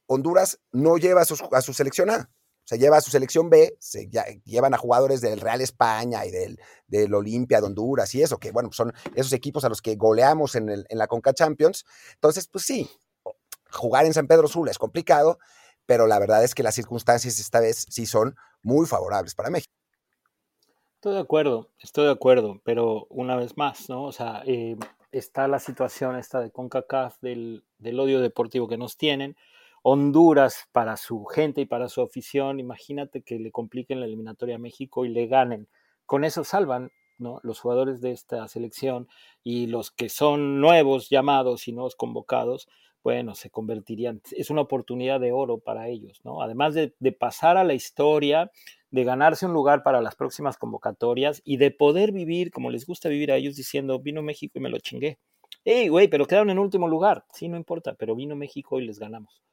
Honduras no lleva a, su selección A, se lleva a su selección B, se llevan a jugadores del Real España y del, del Olimpia de Honduras y eso, que bueno, son esos equipos a los que goleamos en, en la Conca Champions. Entonces, pues sí, jugar en San Pedro Sula es complicado, pero la verdad es que las circunstancias esta vez sí son muy favorables para México. Estoy de acuerdo, estoy de acuerdo, pero una vez más, ¿no? O sea, eh, está la situación esta de CONCACAF del, del odio deportivo que nos tienen. Honduras para su gente y para su afición, imagínate que le compliquen la eliminatoria a México y le ganen. Con eso salvan ¿no? los jugadores de esta selección y los que son nuevos llamados y nuevos convocados, bueno, se convertirían, es una oportunidad de oro para ellos, ¿no? Además de, de pasar a la historia, de ganarse un lugar para las próximas convocatorias y de poder vivir como les gusta vivir a ellos diciendo, vino México y me lo chingué. ¡Ey, güey! Pero quedaron en último lugar. Sí, no importa, pero vino México y les ganamos.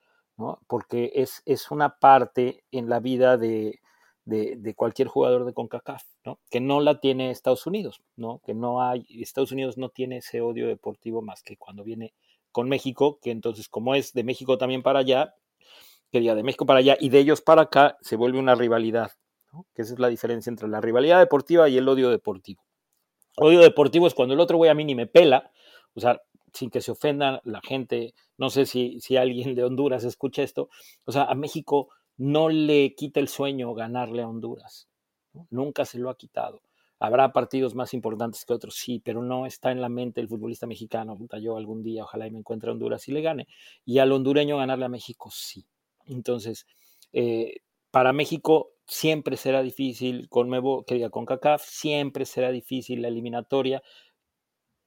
Porque es, es una parte en la vida de, de, cualquier jugador de CONCACAF, ¿no? Que no la tiene Estados Unidos, ¿no? Que no hay, Estados Unidos no tiene ese odio deportivo más que cuando viene con México, que entonces como es de México también para allá, que de México para allá y de ellos para acá, se vuelve una rivalidad, que esa es la diferencia entre la rivalidad deportiva y el odio deportivo. Odio deportivo es cuando el otro güey a mí ni me pela, o sea, sin que se ofenda la gente, no sé si, si alguien de Honduras escucha esto, o sea, a México no le quita el sueño ganarle a Honduras, nunca se lo ha quitado. Habrá partidos más importantes que otros, sí, pero no está en la mente el futbolista mexicano. Yo algún día, ojalá y me encuentre a Honduras y le gane. Y al hondureño ganarle a México, sí. Entonces, eh, para México siempre será difícil, con nuevo, que diga con CACAF, siempre será difícil la eliminatoria.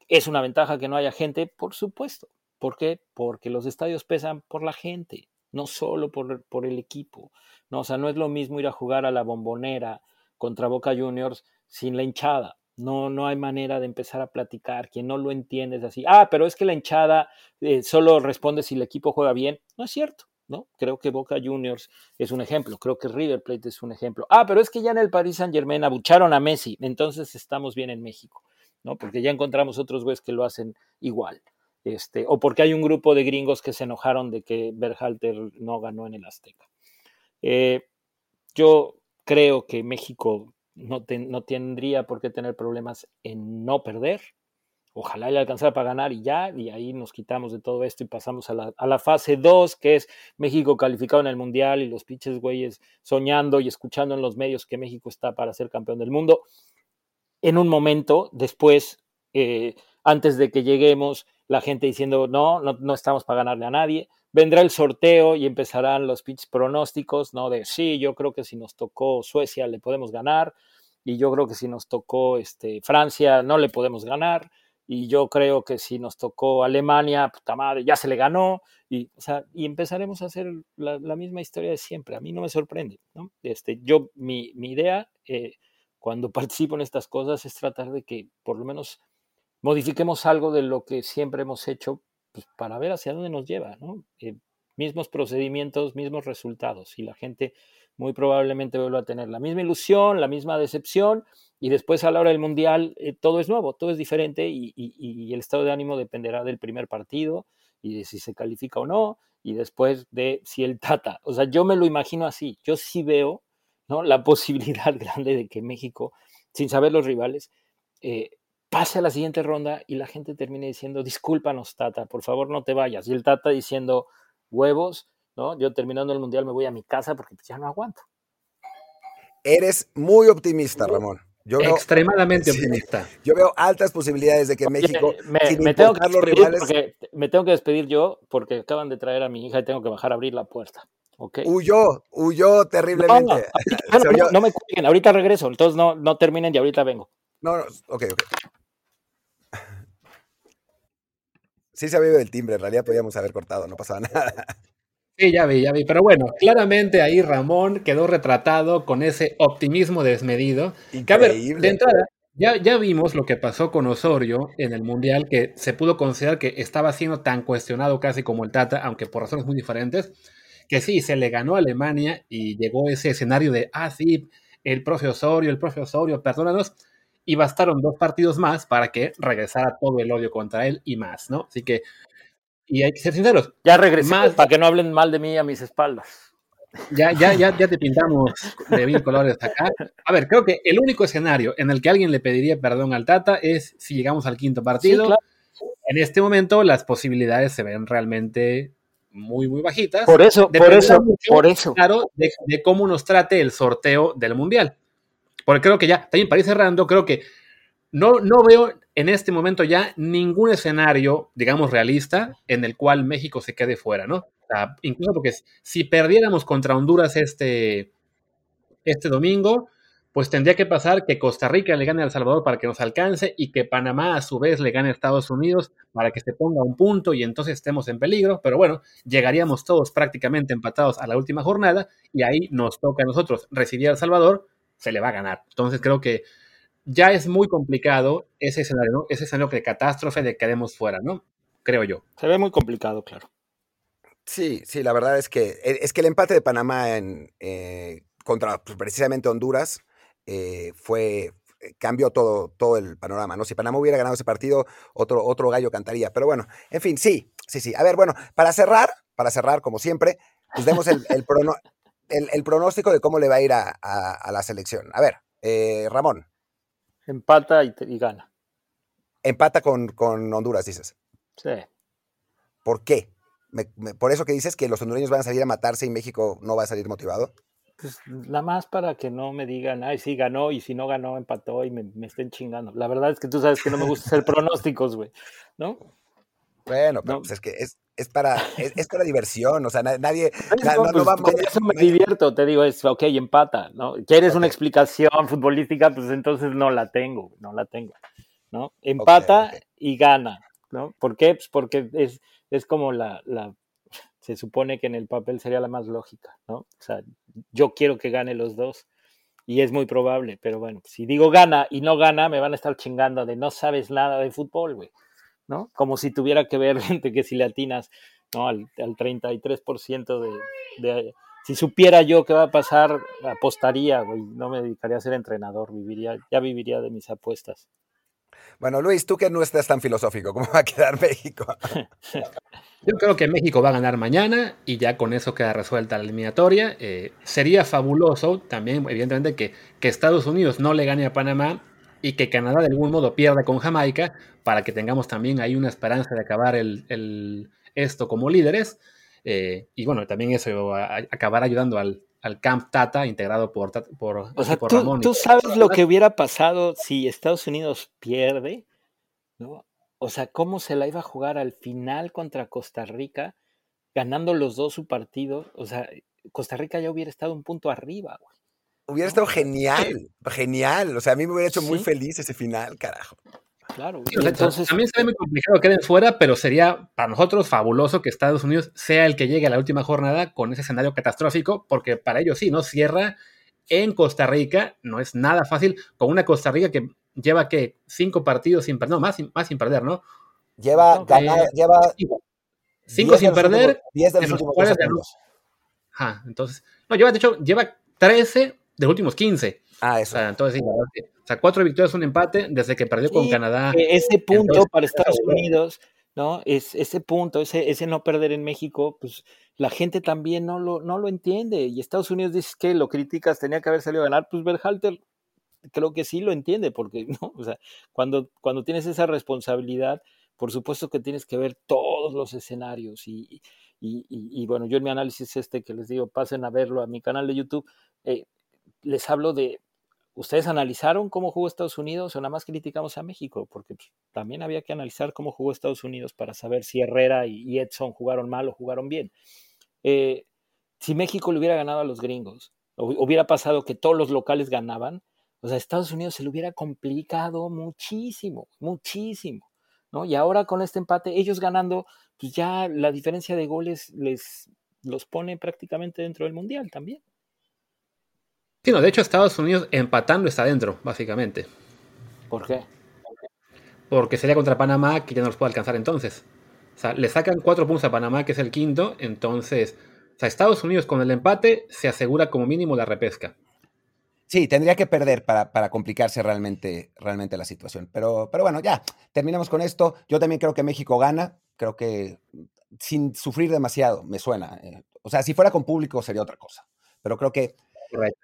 ¿Es una ventaja que no haya gente? Por supuesto. ¿Por qué? Porque los estadios pesan por la gente, no solo por, por el equipo. No, o sea, no es lo mismo ir a jugar a la bombonera contra Boca Juniors sin la hinchada. No, no hay manera de empezar a platicar. Quien no lo entiende es así. Ah, pero es que la hinchada eh, solo responde si el equipo juega bien. No es cierto. ¿no? Creo que Boca Juniors es un ejemplo, creo que River Plate es un ejemplo. Ah, pero es que ya en el Paris Saint Germain abucharon a Messi, entonces estamos bien en México, ¿no? Porque ya encontramos otros güeyes que lo hacen igual. Este, o porque hay un grupo de gringos que se enojaron de que Berhalter no ganó en el Azteca. Eh, yo creo que México no, no tendría por qué tener problemas en no perder. ojalá le alcanzara para ganar y ya, y ahí nos quitamos de todo esto y pasamos a la, a la fase 2, que es México calificado en el Mundial y los pinches güeyes soñando y escuchando en los medios que México está para ser campeón del mundo. En un momento, después, eh, antes de que lleguemos, la gente diciendo, no, no, estamos para ganarle a nadie. Vendrá el sorteo y empezarán los pitch pronósticos, ¿no? De sí, yo creo que si nos tocó Suecia le podemos ganar, y yo creo que si nos tocó este, Francia no le podemos ganar, y yo creo que si nos tocó Alemania, puta madre, ya se le ganó, y, o sea, y empezaremos a hacer la, la, misma historia de siempre. A mí no me sorprende, ¿no? Este, yo, mi, mi idea eh, cuando participo en estas cosas es tratar de que por lo menos modifiquemos algo de lo que siempre hemos hecho pues, para ver hacia dónde nos lleva, ¿no? Eh, mismos procedimientos, mismos resultados, y la gente muy probablemente vuelva a tener la misma ilusión, la misma decepción, y después a la hora del Mundial eh, todo es nuevo, todo es diferente y, y, el estado de ánimo dependerá del primer partido y de si se califica o no, y después de si el Tata, o sea, yo me lo imagino así, yo sí veo ¿no? la posibilidad grande de que México, sin saber los rivales, eh, pase a la siguiente ronda y la gente termine diciendo, discúlpanos, Tata, por favor no te vayas, y el Tata diciendo, huevos, ¿no? Yo terminando el Mundial me voy a mi casa porque ya no aguanto. Eres muy optimista, Ramón. Yo veo, Extremadamente sí, optimista. Yo veo altas posibilidades de que Oye, México, me, sin me tengo que los despedir rivales, porque me tengo que despedir yo porque acaban de traer a mi hija y tengo que bajar a abrir la puerta. Huyó, huyó terriblemente. no, oyó- no, no me cuelguen, ahorita regreso, entonces no, no terminen y ahorita vengo. No, no, ok, ok. Sí se había el timbre, en realidad podíamos haber cortado, no pasaba nada. Sí, ya vi, ya vi. Pero bueno, claramente ahí Ramón quedó retratado con ese optimismo desmedido. Que a ver, de Increíble. entrada, ya, ya vimos lo que pasó con Osorio en el Mundial, que se pudo considerar que estaba siendo tan cuestionado casi como el Tata, aunque por razones muy diferentes, que sí, se le ganó a Alemania y llegó ese escenario de, ah, sí, el profe Osorio, el profe Osorio, perdónanos, y bastaron dos partidos más para que regresara todo el odio contra él y más, ¿no? Así que, y hay que ser sinceros, Ya regresé Más- para que no hablen mal de mí a mis espaldas. ya, ya, ya, ya te pintamos de mil colores acá. A ver, creo que el único escenario en el que alguien le pediría perdón al Tata es si llegamos al quinto partido. Sí, claro. En este momento las posibilidades se ven realmente muy, muy bajitas. Por eso, por eso, mucho, por eso. Claro, de, de cómo nos trate el sorteo del Mundial. Porque creo que ya, también para ir cerrando, creo que no, no veo en este momento ya ningún escenario, digamos, realista en el cual México se quede fuera, ¿no? O sea, incluso porque si perdiéramos contra Honduras este, este domingo, pues tendría que pasar que Costa Rica le gane a El Salvador para que nos alcance y que Panamá a su vez le gane a Estados Unidos para que se ponga un punto y entonces estemos en peligro. Pero bueno, llegaríamos todos prácticamente empatados a la última jornada y ahí nos toca a nosotros recibir a El Salvador, se le va a ganar. Entonces creo que ya es muy complicado ese escenario, ¿no? Ese escenario de catástrofe de que quedemos fuera, ¿no? Creo yo. Se ve muy complicado, claro. Sí, sí, la verdad es que e, es que el empate de Panamá en, eh, contra pues, precisamente Honduras eh, fue eh, cambió todo, todo el panorama, ¿no? Si Panamá hubiera ganado ese partido, otro, otro gallo cantaría. Pero bueno, en fin, sí, sí, sí. A ver, bueno, para cerrar, para cerrar, como siempre, pues demos el, el, prono- el- el pronóstico de cómo le va a ir a, a- a la selección. A ver, eh, Ramón, Empata y, gana. empata con, con Honduras, dices. Sí. ¿Por qué? Me- me- por eso que dices que los hondureños van a salir a matarse y México no va a salir motivado. Pues nada más para que no me digan, ay, sí ganó y si no ganó, empató y me, me estén chingando. La verdad es que tú sabes que no me gusta hacer pronósticos, güey. ¿No? Bueno, pero No. pues es que es, es para es, es para diversión, o sea, na- nadie na- no, no pues, va eso me divierto, te digo, es ok, empata, ¿no? ¿Quieres una explicación futbolística? Pues entonces no la tengo, no la tengo, ¿no? Empata y gana, ¿no? ¿Por qué? Pues porque es, es como la, la, se supone que en el papel sería la más lógica, ¿no? O sea, yo quiero que gane los dos y es muy probable, pero bueno, si digo gana y no gana, me van a estar chingando de no sabes nada de fútbol, güey, ¿no? Como si tuviera que ver gente que si le atinas, ¿no? Al, al 33% de, de... Si supiera yo qué va a pasar, apostaría, güey, no me dedicaría a ser entrenador, viviría, ya viviría de mis apuestas. Bueno, Luis, tú que no estás tan filosófico, ¿cómo va a quedar México? Yo creo que México va a ganar mañana y ya con eso queda resuelta la eliminatoria. Eh, sería fabuloso también, evidentemente, que, Estados Unidos no le gane a Panamá y que Canadá de algún modo pierda con Jamaica para que tengamos también ahí una esperanza de acabar el, esto como líderes. Eh, y bueno, también eso acabar ayudando al, Camp Tata integrado por, por, o sea, tú, ¿Tú sabes lo que hubiera pasado si Estados Unidos pierde? ¿no? O sea, ¿cómo se la iba a jugar al final contra Costa Rica, ganando los dos su partido? O sea, Costa Rica ya hubiera estado un punto arriba, güey. Hubiera estado genial, genial. O sea, a mí me hubiera hecho muy feliz ese final, carajo. Claro. entonces, también sería muy complicado que queden fuera, pero sería para nosotros fabuloso que Estados Unidos sea el que llegue a la última jornada con ese escenario catastrófico, porque para ellos sí, ¿no? Cierra en Costa Rica, no es nada fácil, con una Costa Rica que lleva que cinco partidos sin perder, no, más, más sin perder, ¿no? Lleva, lleva cinco, sin perder, diez de los últimos Ajá, entonces, no, lleva, de hecho, lleva 13 de los últimos 15. Ah, eso. O sea, entonces, o sea, cuatro victorias, un empate desde que perdió con Canadá. Ese punto para Estados Unidos, ¿no? Es, ese punto, ese, ese no perder en México, pues la gente también no lo, no lo entiende. Y Estados Unidos dice que lo criticas, tenía que haber salido a ganar. Pues Berhalter creo que sí lo entiende, porque, ¿no? O sea, cuando, cuando tienes esa responsabilidad, por supuesto que tienes que ver todos los escenarios y, y, y, bueno, yo en mi análisis este que les digo, pasen a verlo a mi canal de YouTube, eh, les hablo de, ¿ustedes analizaron cómo jugó Estados Unidos o nada más criticamos a México? Porque pues, también había que analizar cómo jugó Estados Unidos para saber si Herrera y, Edson jugaron mal o jugaron bien. Eh, si México le hubiera ganado a los gringos, hubiera pasado que todos los locales ganaban, o sea, Estados Unidos se le hubiera complicado muchísimo, muchísimo, ¿no? Y ahora con este empate, ellos ganando, pues ya la diferencia de goles les los pone prácticamente dentro del Mundial también. Sí, no, de hecho Estados Unidos empatando está dentro, básicamente. ¿Por qué? Porque sería contra Panamá que ya no los puede alcanzar entonces. O sea, le sacan cuatro puntos a Panamá, que es el quinto, entonces, o sea, Estados Unidos con el empate se asegura como mínimo la repesca. Sí, tendría que perder para, para, complicarse realmente, realmente la situación. Pero, pero bueno, ya, terminamos con esto. Yo también creo que México gana. Creo que sin sufrir demasiado, me suena. Eh, o sea, si fuera con público sería otra cosa. Pero creo que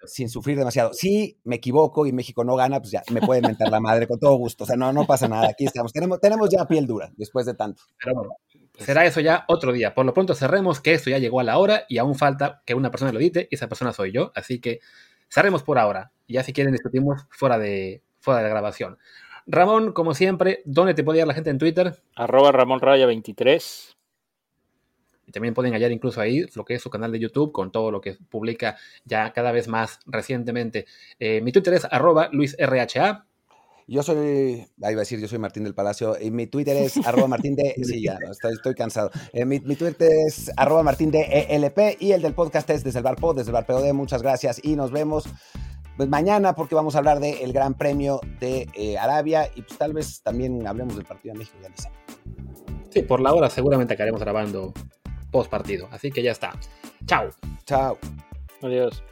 sin sufrir demasiado. Si me equivoco y México no gana, pues ya me puede mentar la madre con todo gusto. O sea, no, no pasa nada. Aquí estamos. Tenemos, tenemos ya piel dura después de tanto. Pero bueno, será eso ya otro día. Por lo pronto cerremos que esto ya llegó a la hora y aún falta que una persona lo edite y esa persona soy yo. Así que cerremos por ahora. Ya si quieren discutimos fuera de, fuera de la grabación. Ramón, como siempre, ¿dónde te puede ir la gente en Twitter? Arroba Ramón Raya 23. Y también pueden hallar incluso ahí lo que es su canal de YouTube con todo lo que publica ya cada vez más recientemente. Eh, mi Twitter es arroba luisrha. Yo soy, ahí va a decir, yo soy Martín del Palacio, y mi Twitter es arroba Martín de, sí, ya, estoy, cansado. Eh, mi, Twitter es arroba Martín de ELP y el del podcast es desde el Bar desde el Bar POD. Muchas gracias y nos vemos pues mañana porque vamos a hablar del Gran Premio de eh, Arabia y pues tal vez también hablemos del partido de México, ya Sí, por la hora seguramente acabaremos grabando post partido. Así que ya está. Chao. Chao. Adiós.